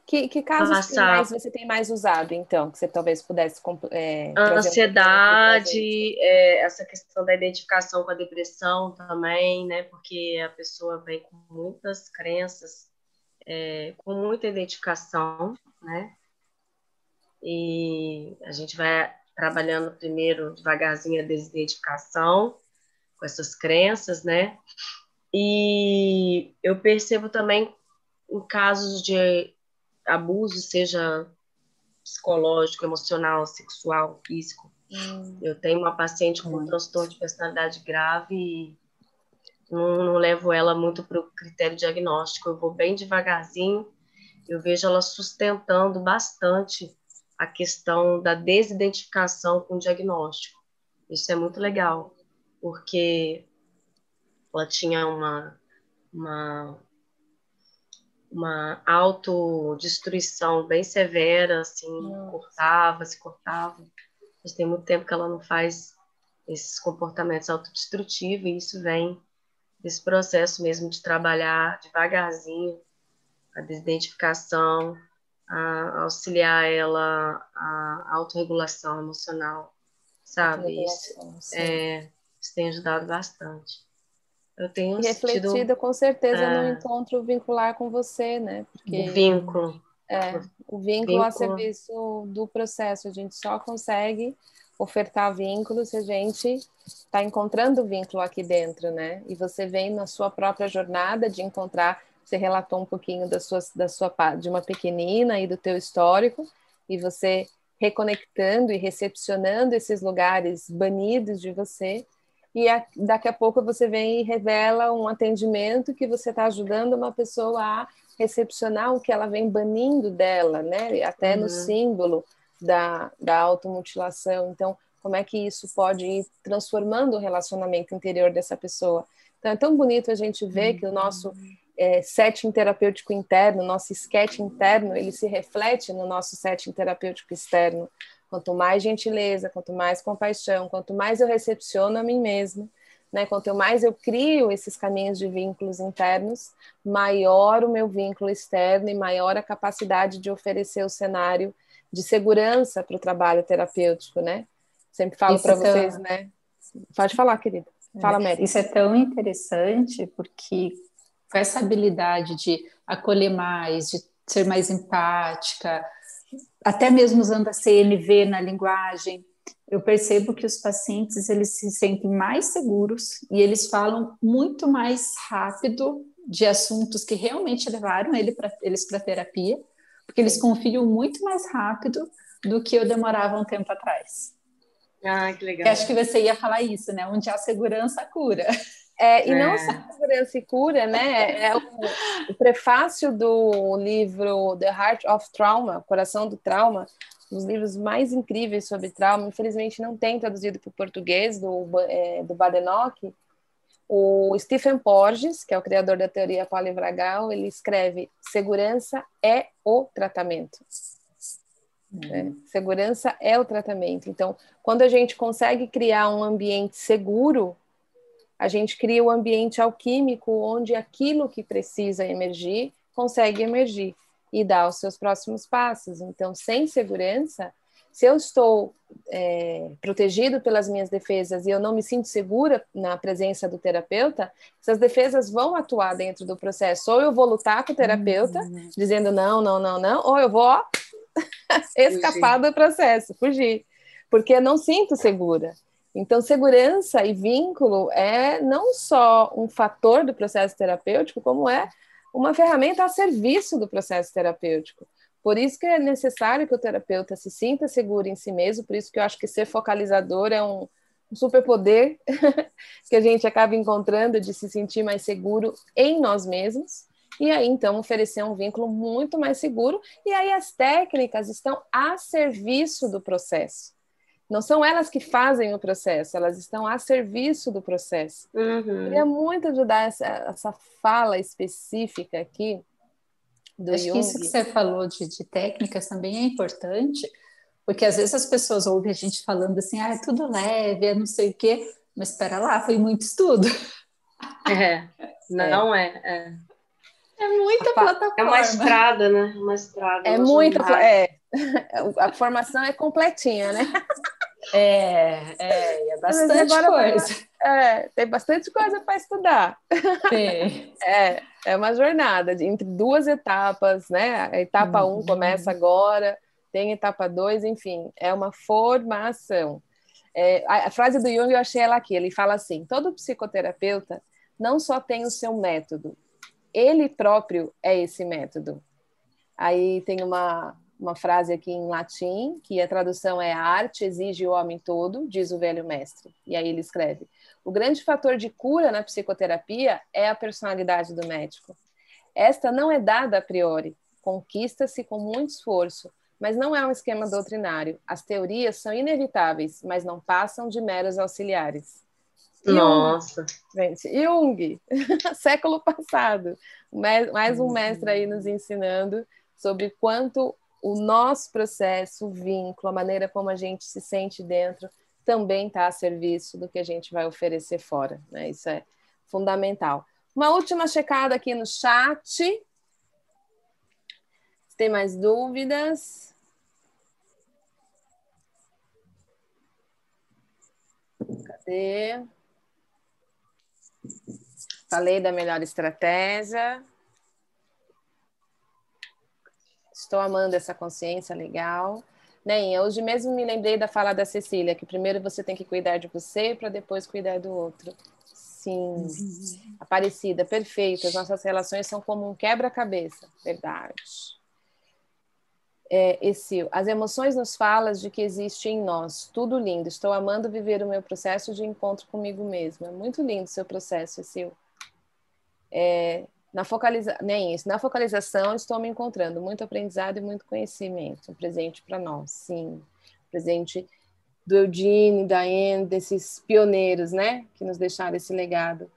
que, que casos mais você tem mais usado, então, que você talvez pudesse é, a ansiedade, um é, essa questão da identificação com a depressão também, né? Porque a pessoa vem com muitas crenças, é, com muita identificação, né? E a gente vai trabalhando primeiro devagarzinho a desidentificação com essas crenças, né? E eu percebo também em casos de abuso, seja psicológico, emocional, sexual, físico. Hum. Eu tenho uma paciente com um transtorno de personalidade grave e não, não levo ela muito para o critério diagnóstico. Eu vou bem devagarzinho. Eu vejo ela sustentando bastante a questão da desidentificação com o diagnóstico. Isso é muito legal, porque ela tinha uma, uma uma autodestruição bem severa, assim, Nossa. cortava, se cortava. Mas tem muito tempo que ela não faz esses comportamentos autodestrutivos, e isso vem desse processo mesmo de trabalhar devagarzinho a desidentificação, a auxiliar ela a autorregulação emocional, sabe? Isso, é, isso tem ajudado bastante. Eu tenho e refletida, tido, com certeza, é, no encontro vincular com você, né? Porque, o vínculo. É, o vínculo, vínculo a serviço do processo. A gente só consegue ofertar vínculo se a gente está encontrando o vínculo aqui dentro, né? E você vem na sua própria jornada de encontrar, você relatou um pouquinho da sua, da sua de uma pequenina e do teu histórico, e você reconectando e recepcionando esses lugares banidos de você, e a, daqui a pouco você vem e revela um atendimento que você está ajudando uma pessoa a recepcionar o que ela vem banindo dela, né? Até uhum. no símbolo da, da automutilação. Então, como é que isso pode ir transformando o relacionamento interior dessa pessoa? Então, é tão bonito a gente ver uhum. que o nosso é, setting terapêutico interno, nosso sketch interno, ele se reflete no nosso setting terapêutico externo. Quanto mais gentileza, quanto mais compaixão, quanto mais eu recepciono a mim mesma, né? Quanto mais eu crio esses caminhos de vínculos internos, maior o meu vínculo externo e maior a capacidade de oferecer o cenário de segurança para o trabalho terapêutico, né? Sempre falo para é vocês, né? Pode falar, querida. Fala, é, Mary. Isso é tão interessante porque com essa habilidade de acolher mais, de ser mais empática, até mesmo usando a CNV na linguagem, eu percebo que os pacientes eles se sentem mais seguros e eles falam muito mais rápido de assuntos que realmente levaram ele pra, eles para terapia, porque eles confiam muito mais rápido do que eu demorava um tempo atrás. Ah, que legal. Eu acho que você ia falar isso, né? Onde há segurança, cura. *laughs* É, e é. não só segurança e cura, né? É o, o, prefácio do livro The Heart of Trauma, Coração do Trauma, um dos livros mais incríveis sobre trauma. Infelizmente não tem traduzido para o português do, é, do Badenoch. O Stephen Porges, que é o criador da teoria polivagal, ele escreve: segurança é o tratamento. Né? Segurança é o tratamento. Então, quando a gente consegue criar um ambiente seguro, a gente cria o um ambiente alquímico onde aquilo que precisa emergir consegue emergir e dar os seus próximos passos. Então, sem segurança, se eu estou é, protegido pelas minhas defesas e eu não me sinto segura na presença do terapeuta, essas defesas vão atuar dentro do processo. Ou eu vou lutar com o terapeuta, uhum. dizendo não, não, não, não, ou eu vou ó, *laughs* escapar do processo, fugir, porque eu não sinto segura. Então, segurança e vínculo é não só um fator do processo terapêutico, como é uma ferramenta a serviço do processo terapêutico. Por isso que é necessário que o terapeuta se sinta seguro em si mesmo, por isso que eu acho que ser focalizador é um, um superpoder *laughs* que a gente acaba encontrando de se sentir mais seguro em nós mesmos e aí então oferecer um vínculo muito mais seguro, e aí as técnicas estão a serviço do processo. Não são elas que fazem o processo, elas estão a serviço do processo. Uhum. Queria muito ajudar essa, essa fala específica aqui do Acho Jung. que isso que você falou de, de técnicas também é importante, porque às vezes as pessoas ouvem a gente falando assim, ah, é tudo leve, é não sei o quê, mas espera lá, foi muito estudo. É, *laughs* não é. é. é. É muita a, plataforma. É uma estrada, né? Uma estrada. É muita. É, *laughs* a formação é completinha, né? *laughs* É, é, é bastante coisa. É, tem bastante coisa para estudar. Sim. É, é uma jornada de, entre duas etapas, né? A etapa 1 um uhum. começa agora, tem etapa 2, enfim, é uma formação. É, a, a frase do Jung eu achei ela aqui, ele fala assim: todo psicoterapeuta não só tem o seu método, ele próprio é esse método. Aí tem uma, uma frase aqui em latim, que a tradução é a arte exige o homem todo, diz o velho mestre. E aí ele escreve: o grande fator de cura na psicoterapia é a personalidade do médico. Esta não é dada a priori, conquista-se com muito esforço, mas não é um esquema doutrinário. As teorias são inevitáveis, mas não passam de meros auxiliares. Nossa! Gente, Jung, *laughs* século passado, mais um mestre aí nos ensinando sobre quanto o nosso processo, o vínculo, a maneira como a gente se sente dentro, também está a serviço do que a gente vai oferecer fora. Né? Isso é fundamental. Uma última checada aqui no chat. Se tem mais dúvidas? Cadê? Falei da melhor estratégia. Estou amando essa consciência legal. Nem, hoje mesmo me lembrei da fala da Cecília, que primeiro você tem que cuidar de você para depois cuidar do outro. Sim, uhum. Aparecida, perfeita. As nossas relações são como um quebra-cabeça, verdade. É, esse, as emoções nos falam de que existe em nós. Tudo lindo. Estou amando viver o meu processo de encontro comigo mesmo. É muito lindo o seu processo, Sil. É, na, focaliza... Nem isso. na focalização, estou me encontrando. Muito aprendizado e muito conhecimento. Um presente para nós, sim. presente do Eugene, da Anne, desses pioneiros, né? Que nos deixaram esse legado.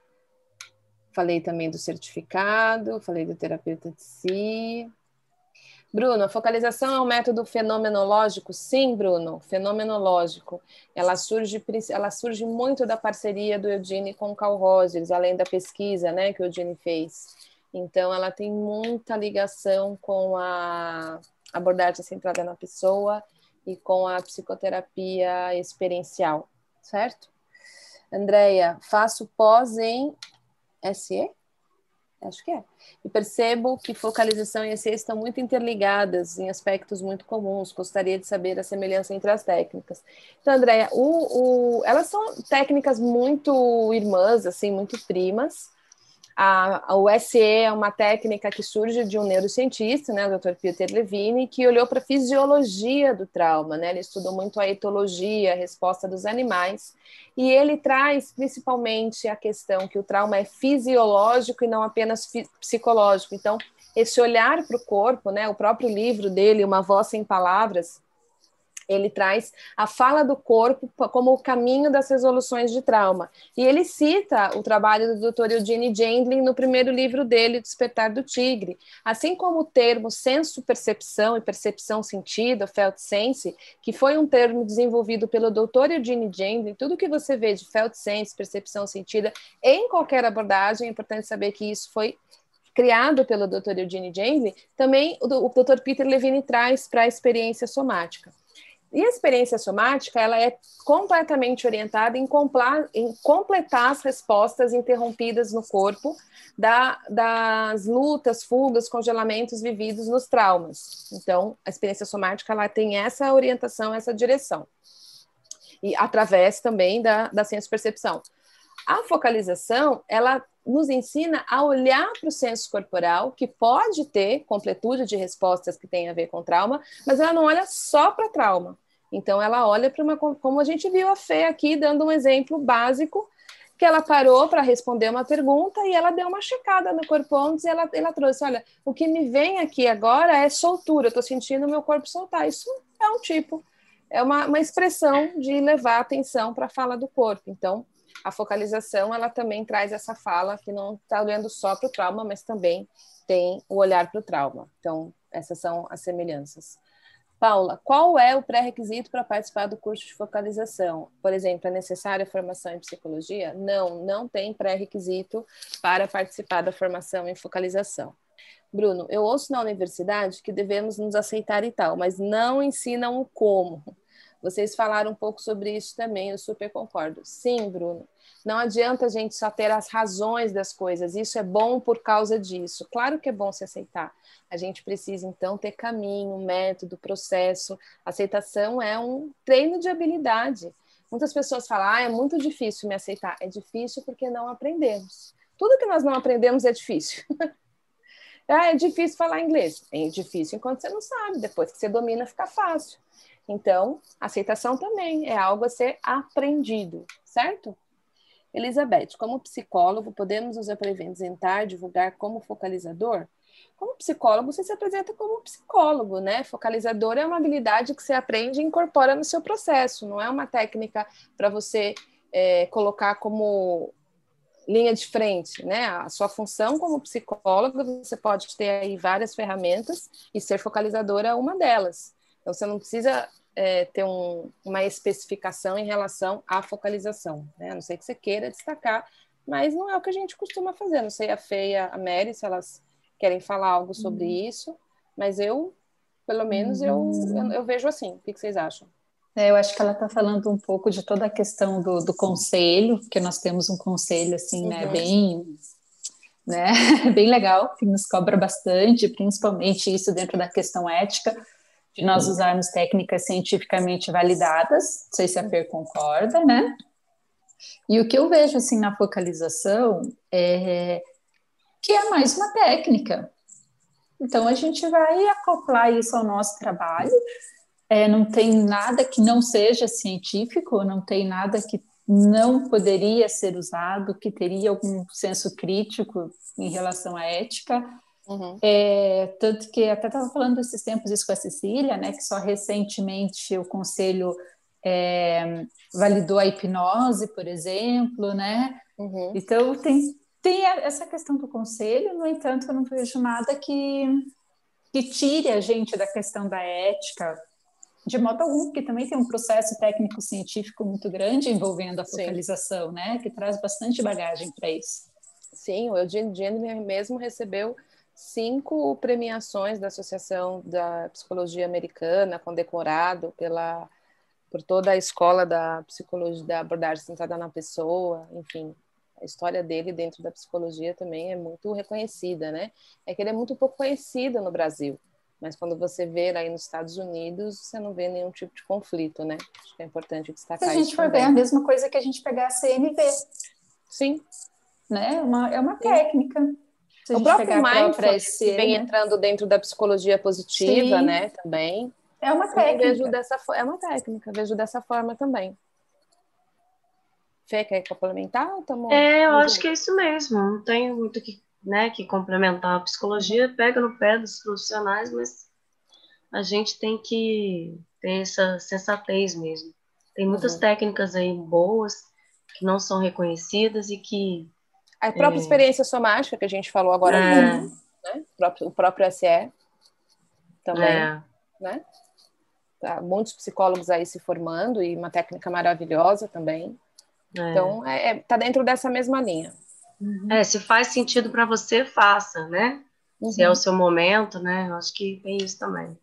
Falei também do certificado, falei do terapeuta de si, Bruno, focalização é um método fenomenológico? Sim, Bruno, fenomenológico. Ela surge, ela surge muito da parceria do Eugene com o Carl Rogers, além da pesquisa né, que o Eugene fez. Então, ela tem muita ligação com a abordagem centrada na pessoa e com a psicoterapia experiencial, certo? Andréia, faço pós em SE? Acho que é. E percebo que focalização e EC estão muito interligadas em aspectos muito comuns. Gostaria de saber a semelhança entre as técnicas. Então, Andréia, elas são técnicas muito irmãs, assim, muito primas. A, o SE é uma técnica que surge de um neurocientista, né, o Dr. Peter Levine, que olhou para a fisiologia do trauma, né? Ele estudou muito a etologia, a resposta dos animais, e ele traz principalmente a questão que o trauma é fisiológico e não apenas psicológico. Então, esse olhar para o corpo, né, o próprio livro dele, Uma Voz Sem Palavras, ele traz a fala do corpo como o caminho das resoluções de trauma. E ele cita o trabalho do Dr. Eugene Gendlin no primeiro livro dele, Despertar do Tigre. Assim como o termo senso-percepção e percepção-sentido, felt sense, que foi um termo desenvolvido pelo Dr. Eugene Gendlin, tudo que você vê de felt sense, percepção sentida, em qualquer abordagem, é importante saber que isso foi criado pelo Dr. Eugene Gendlin, também o Dr. Peter Levine traz para a experiência somática. E a experiência somática, ela é completamente orientada em, em completar as respostas interrompidas no corpo da, das lutas, fugas, congelamentos vividos nos traumas. Então, a experiência somática, ela tem essa orientação, essa direção. E através também da, da senso-percepção. A focalização, ela nos ensina a olhar para o senso corporal, que pode ter completude de respostas que tem a ver com trauma, mas ela não olha só para trauma. Então, ela olha para uma. Como a gente viu a Fê aqui, dando um exemplo básico, que ela parou para responder uma pergunta e ela deu uma checada no corpo antes e ela, ela trouxe: olha, o que me vem aqui agora é soltura, eu estou sentindo o meu corpo soltar. Isso é um tipo, é uma, uma expressão de levar atenção para a fala do corpo. Então, a focalização ela também traz essa fala que não está olhando só para o trauma, mas também tem o olhar para o trauma. Então, essas são as semelhanças. Paula, qual é o pré-requisito para participar do curso de focalização? Por exemplo, é necessária formação em psicologia? Não, não tem pré-requisito para participar da formação em focalização. Bruno, eu ouço na universidade que devemos nos aceitar e tal, mas não ensinam o como. Vocês falaram um pouco sobre isso também, eu super concordo. Sim, Bruno. Não adianta a gente só ter as razões das coisas, isso é bom por causa disso. Claro que é bom se aceitar. A gente precisa, então, ter caminho, método, processo. Aceitação é um treino de habilidade. Muitas pessoas falam, ah, é muito difícil me aceitar. É difícil porque não aprendemos. Tudo que nós não aprendemos é difícil. *laughs* ah, é difícil falar inglês. É difícil enquanto você não sabe. Depois que você domina, fica fácil. Então, aceitação também é algo a ser aprendido, certo? Elizabeth, como psicólogo, podemos nos apresentar, divulgar como focalizador? Como psicólogo, você se apresenta como psicólogo, né? Focalizador é uma habilidade que você aprende e incorpora no seu processo, não é uma técnica para você é, colocar como linha de frente, né? A sua função como psicólogo, você pode ter aí várias ferramentas e ser focalizadora é uma delas. Então, você não precisa é, ter um, uma especificação em relação à focalização, né? A não sei que você queira destacar, mas não é o que a gente costuma fazer. Não sei a e a Mary se elas querem falar algo sobre uhum. isso, mas eu, pelo menos, uhum. eu, eu, eu, vejo assim. O que, que vocês acham? É, eu acho que ela está falando um pouco de toda a questão do, do conselho, que nós temos um conselho assim, uhum. né, bem né? *laughs* Bem legal, que nos cobra bastante, principalmente isso dentro da questão ética, de nós uhum. usarmos técnicas cientificamente validadas, não sei se a Fer concorda, né? E o que eu vejo assim na focalização é que é mais uma técnica. Então a gente vai acoplar isso ao nosso trabalho. É, não tem nada que não seja científico, não tem nada que não poderia ser usado, que teria algum senso crítico em relação à ética. Uhum. É, tanto que até estava falando esses tempos isso com a Cecília, né, que só recentemente o conselho é, validou a hipnose, por exemplo, né? Uhum. Então tem, tem essa questão do conselho, no entanto, eu não vejo nada que que tire a gente da questão da ética, de modo algum, porque também tem um processo técnico-científico muito grande envolvendo a focalização, Sim. né? Que traz bastante bagagem para isso. Sim, o Eugene Gender mesmo recebeu cinco premiações da Associação da Psicologia Americana, condecorado pela por toda a escola da psicologia da abordagem centrada na pessoa, enfim, a história dele dentro da psicologia também é muito reconhecida, né? É que ele é muito pouco conhecido no Brasil. Mas quando você vê aí nos Estados Unidos, você não vê nenhum tipo de conflito, né? Acho que é importante destacar isso. Se a gente for também. ver, é a mesma coisa que a gente pegar a CNV. Sim. Né? É uma, é uma Sim. técnica. Se o próprio mindfulness vem entrando dentro da psicologia positiva, Sim. né? Também. É uma técnica. Vejo dessa, é uma técnica, vejo dessa forma também. Fê, quer complementar? É, eu acho que é isso mesmo. Não tenho muito que né, que complementar a psicologia, pega no pé dos profissionais, mas a gente tem que ter essa sensatez mesmo. Tem muitas uhum. técnicas aí boas que não são reconhecidas e que a própria é... experiência somática que a gente falou agora, é... né? o, próprio, o próprio SE também, é. né? Tá, muitos psicólogos aí se formando e uma técnica maravilhosa também. É. Então, é, é, tá dentro dessa mesma linha. Uhum. É, se faz sentido para você, faça, né? Uhum. Se é o seu momento, né? Eu acho que tem isso também.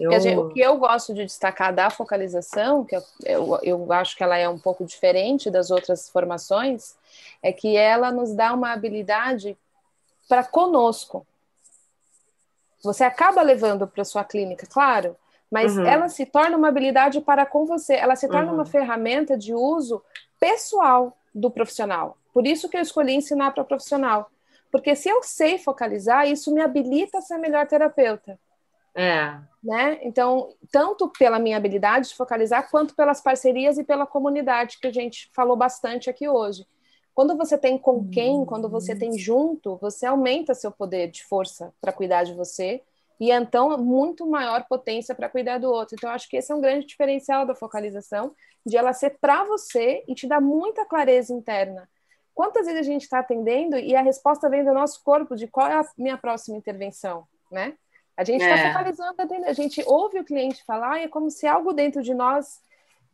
Eu... o que eu gosto de destacar da focalização, que eu, eu, eu, acho que ela é um pouco diferente das outras formações, é que ela nos dá uma habilidade para conosco. Você acaba levando para sua clínica, claro, mas uhum. ela se torna uma habilidade para com você, ela se torna uhum. uma ferramenta de uso pessoal do profissional. Por isso que eu escolhi ensinar para profissional. Porque se eu sei focalizar, isso me habilita a ser melhor terapeuta. É. Né? Então, tanto pela minha habilidade de focalizar, quanto pelas parcerias e pela comunidade, que a gente falou bastante aqui hoje. Quando você tem com quem, quando você tem junto, você aumenta seu poder de força para cuidar de você e então muito maior potência para cuidar do outro. Então, acho que esse é um grande diferencial da focalização, de ela ser para você e te dar muita clareza interna. Quantas vezes a gente está atendendo e a resposta vem do nosso corpo de qual é a minha próxima intervenção, né? A gente está é. focalizando, a gente ouve o cliente falar e é como se algo dentro de nós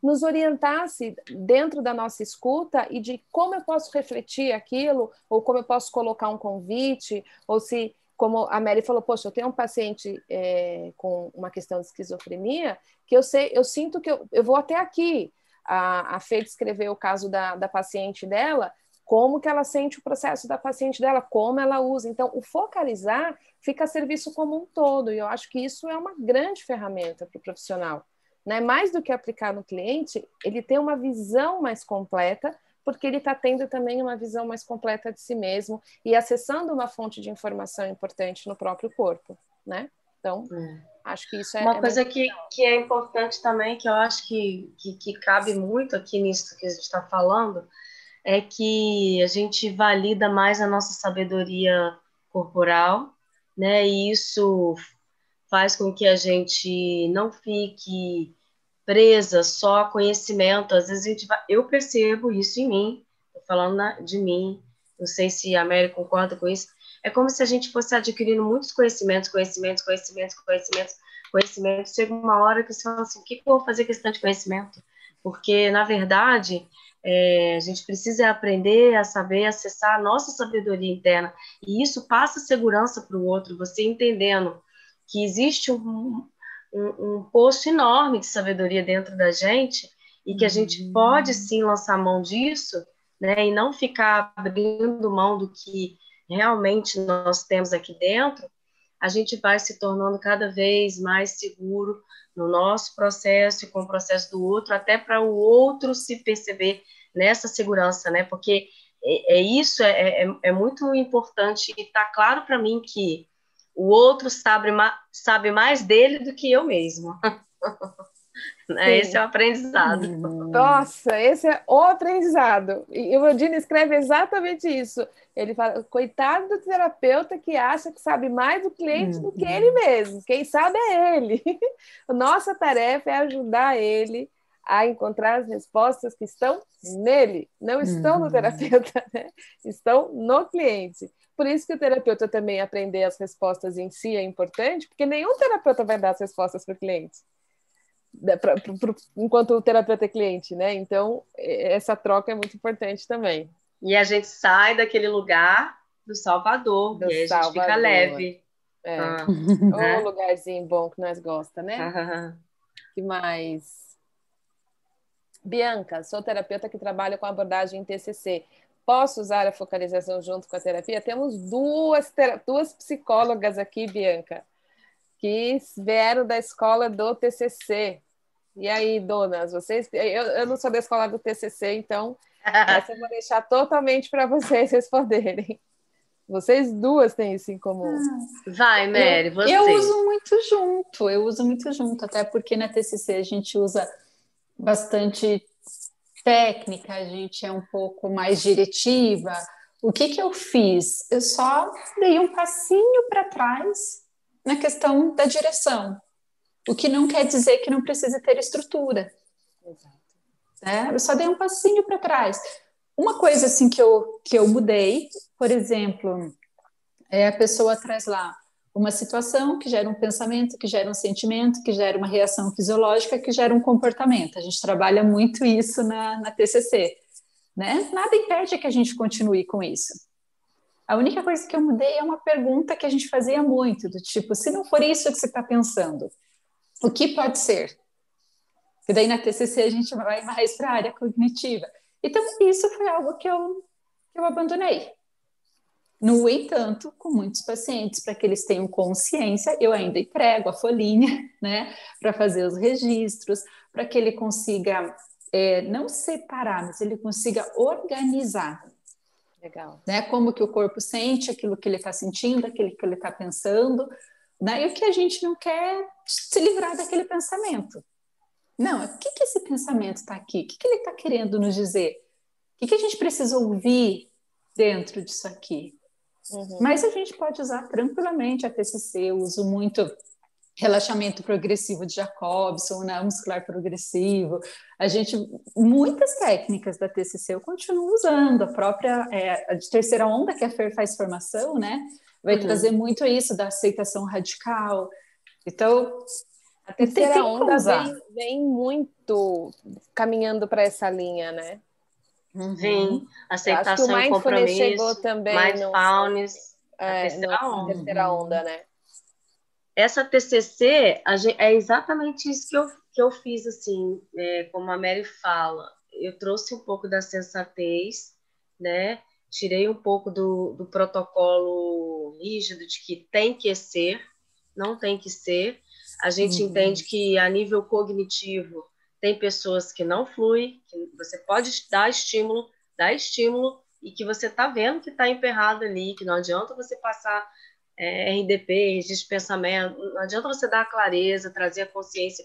nos orientasse dentro da nossa escuta e de como eu posso refletir aquilo, ou como eu posso colocar um convite, ou se, como a Mary falou, poxa, eu tenho um paciente é, com uma questão de esquizofrenia, que eu sei, eu sinto que eu, eu vou até aqui. A, a Fê descreveu o caso da, da paciente dela, como que ela sente o processo da paciente dela, como ela usa. Então, o focalizar fica a serviço como um todo, e eu acho que isso é uma grande ferramenta para o profissional. Né? Mais do que aplicar no cliente, ele tem uma visão mais completa, porque ele está tendo também uma visão mais completa de si mesmo e acessando uma fonte de informação importante no próprio corpo, né? Então, é. acho que isso é uma é coisa que, que é importante também, que eu acho que, que, que cabe muito aqui nisso que a gente está falando, é que a gente valida mais a nossa sabedoria corporal, né? E isso faz com que a gente não fique presa só a conhecimento. Às vezes a gente vai, eu percebo isso em mim, tô falando na, de mim. Não sei se a Mary concorda com isso. É como se a gente fosse adquirindo muitos conhecimentos, conhecimentos, conhecimentos, conhecimentos, conhecimentos. Chega uma hora que você fala assim: o que eu vou fazer tanto de conhecimento? Porque, na verdade, é, a gente precisa aprender a saber acessar a nossa sabedoria interna. E isso passa segurança para o outro, você entendendo que existe um, um, um, poço enorme de sabedoria dentro da gente e que a gente uhum. pode sim lançar mão disso, né, e não ficar abrindo mão do que realmente nós temos aqui dentro, a gente vai se tornando cada vez mais seguro no nosso processo e com o processo do outro, até para o outro se perceber nessa segurança, né? Porque é, é isso, é, é, é, muito importante e está claro para mim que o outro sabe, sabe mais dele do que eu mesmo. *laughs* Né? Esse é o aprendizado. Nossa, esse é o aprendizado. E o Rodine escreve exatamente isso. Ele fala: coitado do terapeuta que acha que sabe mais do cliente do que ele uhum. mesmo. Quem sabe é ele. *laughs* Nossa tarefa é ajudar ele a encontrar as respostas que estão nele, não estão no uhum. terapeuta, *laughs* né? estão no cliente. Por isso que o terapeuta também aprender as respostas em si é importante, porque nenhum terapeuta vai dar as respostas para o cliente? Pra, pra, pra, enquanto o terapeuta é cliente, né? Então, essa troca é muito importante também. E a gente sai daquele lugar do Salvador, do e a gente fica leve. É. Ah, *laughs* né? lugarzinho bom que nós gosta, né? Ah. que mais? Bianca, sou terapeuta que trabalha com abordagem em TCC. Posso usar a focalização junto com a terapia? Temos duas, duas psicólogas aqui, Bianca, que vieram da escola do TCC. E aí, donas, vocês. Eu, eu não sou da escola do TCC, então *laughs* essa eu vou deixar totalmente para vocês *laughs* responderem. Vocês duas têm isso em comum. Vai, Mary, você. Eu uso muito junto, eu uso muito junto, até porque na TCC a gente usa bastante técnica, a gente é um pouco mais diretiva. O que, que eu fiz? Eu só dei um passinho para trás na questão da direção, o que não quer dizer que não precise ter estrutura. Exato. É, eu só dei um passinho para trás. Uma coisa assim que eu, que eu mudei, por exemplo, é a pessoa traz lá uma situação que gera um pensamento, que gera um sentimento, que gera uma reação fisiológica, que gera um comportamento. A gente trabalha muito isso na, na TCC. Né? Nada impede que a gente continue com isso. A única coisa que eu mudei é uma pergunta que a gente fazia muito, do tipo, se não for isso que você está pensando, o que pode ser? E daí na TCC a gente vai mais para a área cognitiva. Então, isso foi algo que eu, que eu abandonei. No entanto, com muitos pacientes, para que eles tenham consciência, eu ainda emprego a folhinha, *laughs* né, para fazer os registros, para que ele consiga é, não separar, mas ele consiga organizar. Legal. Né, como que o corpo sente aquilo que ele está sentindo, aquilo que ele está pensando, e o que a gente não quer se livrar daquele pensamento. Não, o que, que esse pensamento está aqui? O que, que ele está querendo nos dizer? O que, que a gente precisa ouvir dentro disso aqui? Uhum. Mas a gente pode usar tranquilamente a TCC, eu uso muito relaxamento progressivo de Jacobson, né, muscular progressivo. A gente, muitas técnicas da TCC eu continuo usando, a própria é, a de terceira onda que a Fer faz formação, né, vai uhum. trazer muito isso da aceitação radical. Então, a terceira onda vem, vem, muito caminhando para essa linha, né? Uhum. aceitação e compromisso. chegou também mindfulness, no, é, terceira, onda. terceira onda, né? Essa TCC é exatamente isso que eu, que eu fiz, assim, é, como a Mary fala. Eu trouxe um pouco da sensatez, né? Tirei um pouco do, do protocolo rígido de que tem que ser, não tem que ser. A gente uhum. entende que a nível cognitivo tem pessoas que não flui, que você pode dar estímulo, dar estímulo, e que você está vendo que está emperrado ali, que não adianta você passar é, RDP, registro de pensamento, não adianta você dar a clareza, trazer a consciência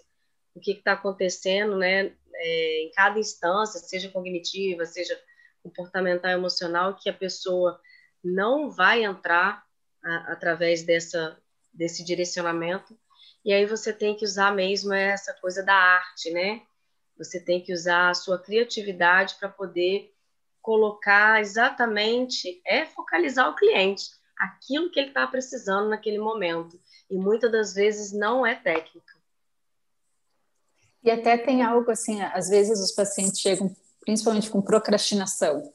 do que está acontecendo, né, é, em cada instância, seja cognitiva, seja comportamental, emocional, que a pessoa não vai entrar a, através dessa, desse direcionamento e aí você tem que usar mesmo essa coisa da arte, né? Você tem que usar a sua criatividade para poder colocar exatamente, é focalizar o cliente, aquilo que ele está precisando naquele momento. E muitas das vezes não é técnica. E até tem algo assim, às vezes os pacientes chegam principalmente com procrastinação.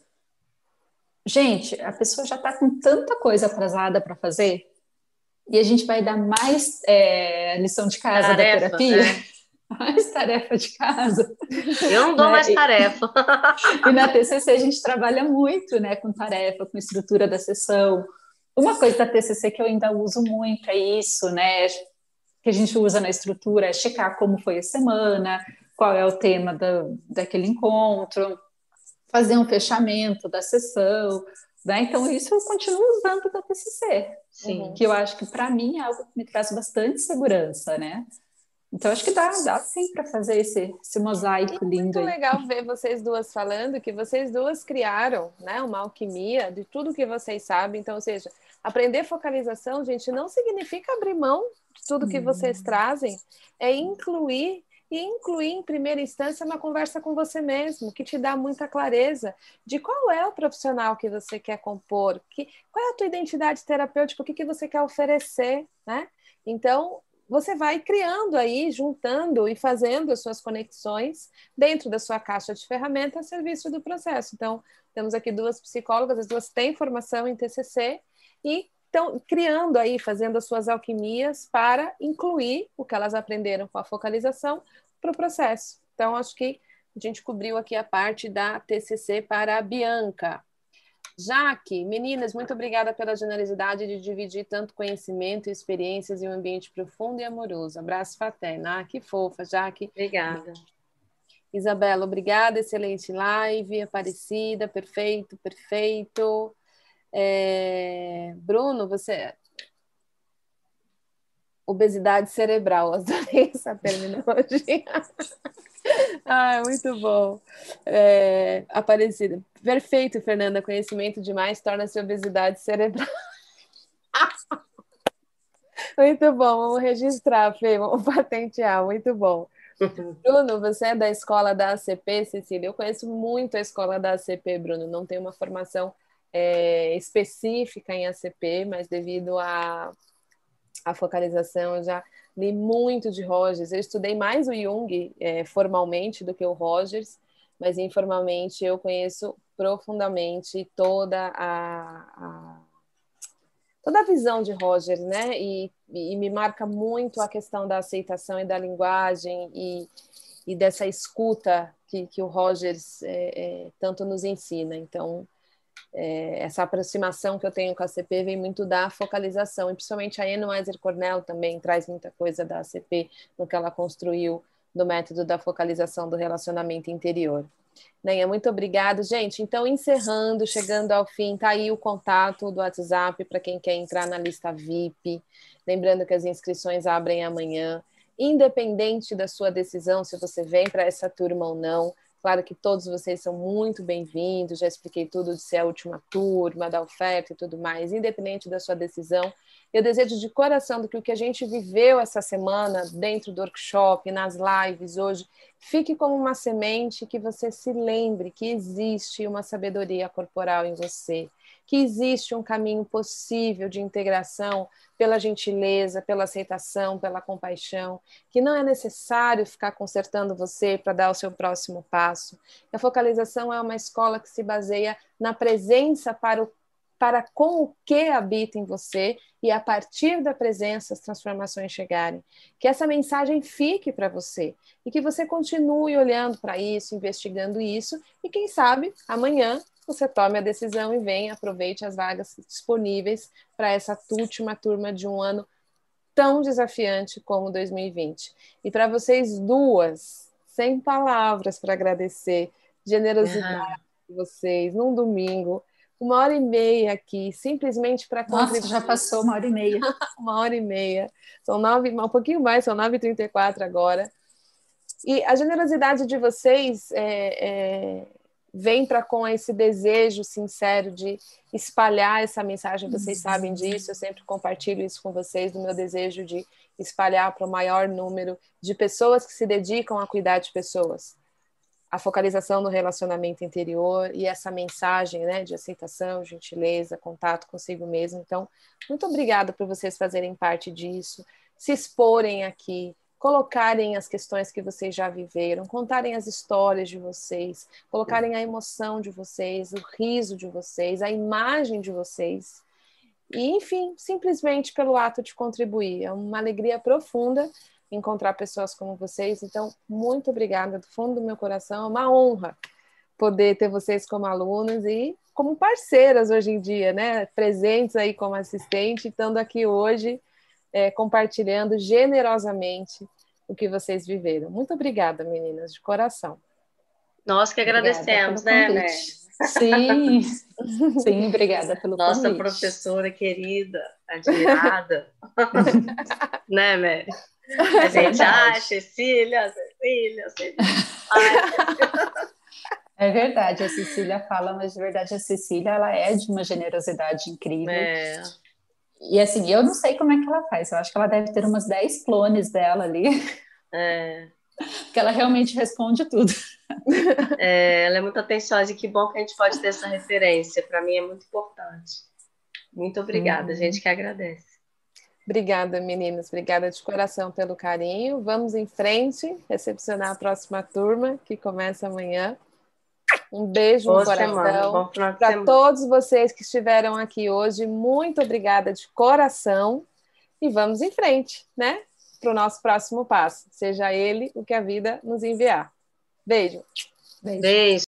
Gente, a pessoa já está com tanta coisa atrasada para fazer e a gente vai dar mais é, lição de casa tarefa, da terapia. Né? *laughs* Mais tarefa de casa. Eu não dou né? mais tarefa. *laughs* E, na TCC a gente trabalha muito né, com tarefa, com estrutura da sessão. Uma coisa da TCC que eu ainda uso muito é isso, né? Que a gente usa na estrutura, é checar como foi a semana, qual é o tema da, daquele encontro, fazer um fechamento da sessão, né? Então, isso eu continuo usando da TCC, Sim. que eu acho que para mim é algo que me traz bastante segurança, né? Então, acho que dá, dá sim para fazer esse, esse mosaico é lindo. Muito aí. legal ver vocês duas falando que vocês duas criaram né, uma alquimia de tudo que vocês sabem. Então, ou seja, aprender focalização, gente, não significa abrir mão de tudo que vocês uhum. trazem, é incluir e incluir em primeira instância uma conversa com você mesmo, que te dá muita clareza de qual é o profissional que você quer compor, que, qual é a tua identidade terapêutica, o que, que você quer oferecer, né? Então, você vai criando aí, juntando e fazendo as suas conexões dentro da sua caixa de ferramentas a serviço do processo. Então, temos aqui duas psicólogas, as duas têm formação em TCC e estão criando aí, fazendo as suas alquimias para incluir o que elas aprenderam com a focalização para o processo. Então, acho que a gente cobriu aqui a parte da TCC para a Bianca. Jaque, meninas, muito obrigada pela generosidade de dividir tanto conhecimento e experiências em um ambiente profundo e amoroso. Abraço fraterno. Ah, que fofa, Jaque. Obrigada. Isabela, obrigada, excelente live, Aparecida, perfeito, perfeito. É... Bruno, você. Obesidade cerebral, *laughs* adorei essa terminologia. ah, muito bom. É... Aparecida. Perfeito, Fernanda. Conhecimento demais torna-se obesidade cerebral. *laughs* muito bom, vamos registrar, Fê, vamos patentear, muito bom. Bruno, você é da escola da ACP, Cecília? Eu conheço muito a escola da ACP, Bruno. Não tenho uma formação é, específica em ACP, mas devido à a, a, focalização, eu já li muito de Rogers. Eu estudei mais o Jung é, formalmente do que o Rogers, mas informalmente eu conheço profundamente toda a, a toda a visão de Rogers, né? E, e, me marca muito a questão da aceitação e da linguagem e, e dessa escuta que, que o Rogers é, é, tanto nos ensina. Então, é, essa aproximação que eu tenho com a CP vem muito da focalização, e principalmente a Anne Weiser Cornell também traz muita coisa da CP no que ela construiu do método da focalização do relacionamento interior. Nenha, muito obrigado. Gente, então, encerrando, chegando ao fim, tá aí o contato do WhatsApp para quem quer entrar na lista VIP. Lembrando que as inscrições abrem amanhã. Independente da sua decisão, se você vem para essa turma ou não, Claro que todos vocês são muito bem-vindos, já expliquei tudo de ser a última turma, da oferta e tudo mais, independente da sua decisão. Eu desejo de coração do que o que a gente viveu essa semana dentro do workshop, nas lives hoje, fique como uma semente que você se lembre que existe uma sabedoria corporal em você, que existe um caminho possível de integração pela gentileza, pela aceitação, pela compaixão, que não é necessário ficar consertando você para dar o seu próximo passo. A focalização é uma escola que se baseia na presença para o para com o que habita em você e a partir da presença as transformações chegarem. Que essa mensagem fique para você e que você continue olhando para isso, investigando isso e quem sabe amanhã você tome a decisão e venha, aproveite as vagas disponíveis para essa última turma de um ano tão desafiante como 2020. E para vocês duas, sem palavras para agradecer, generosidade uhum. de vocês, num domingo, uma hora e meia aqui, simplesmente para contribuir. Nossa, já passou uma hora e meia. *laughs* uma hora e meia. São nove, um pouquinho mais, são nove e trinta e quatro agora. E a generosidade de vocês é, é, vem para com esse desejo sincero de espalhar essa mensagem, vocês sabem disso, eu sempre compartilho isso com vocês, do meu desejo de espalhar para o maior número de pessoas que se dedicam a cuidar de pessoas. A focalização no relacionamento interior e essa mensagem né, de aceitação, gentileza, contato consigo mesmo. Então, muito obrigada por vocês fazerem parte disso, se exporem aqui, colocarem as questões que vocês já viveram, contarem as histórias de vocês, colocarem a emoção de vocês, o riso de vocês, a imagem de vocês. E, enfim, simplesmente pelo ato de contribuir. É uma alegria profunda encontrar pessoas como vocês. Então, muito obrigada do fundo do meu coração. É uma honra poder ter vocês como alunos e como parceiras hoje em dia, né? Presentes aí como assistente, estando aqui hoje é, compartilhando generosamente o que vocês viveram. Muito obrigada, meninas, de coração. Nós que agradecemos, né, né? Sim, *laughs* sim, obrigada pelo Nossa convite. professora querida, admirada. *laughs* né, Mary? A gente, ah, Cecília, Cecília, Cecília. *laughs* É verdade, a Cecília fala, mas de verdade a Cecília ela é de uma generosidade incrível. É. E assim, eu não sei como é que ela faz. Eu acho que ela deve ter umas 10 clones dela ali. É. Porque ela realmente responde tudo. É, ela é muito atenciosa e que bom que a gente pode ter essa referência. Para mim é muito importante. Muito obrigada, uhum. gente que agradece. Obrigada, meninas. Obrigada de coração pelo carinho. Vamos em frente, recepcionar a próxima turma, que começa amanhã. Um beijo Boa no coração. Para todos vocês que estiveram aqui hoje, muito obrigada de coração. E vamos em frente, né? Para o nosso próximo passo, seja ele o que a vida nos enviar. Beijo. Beijo. Beijo.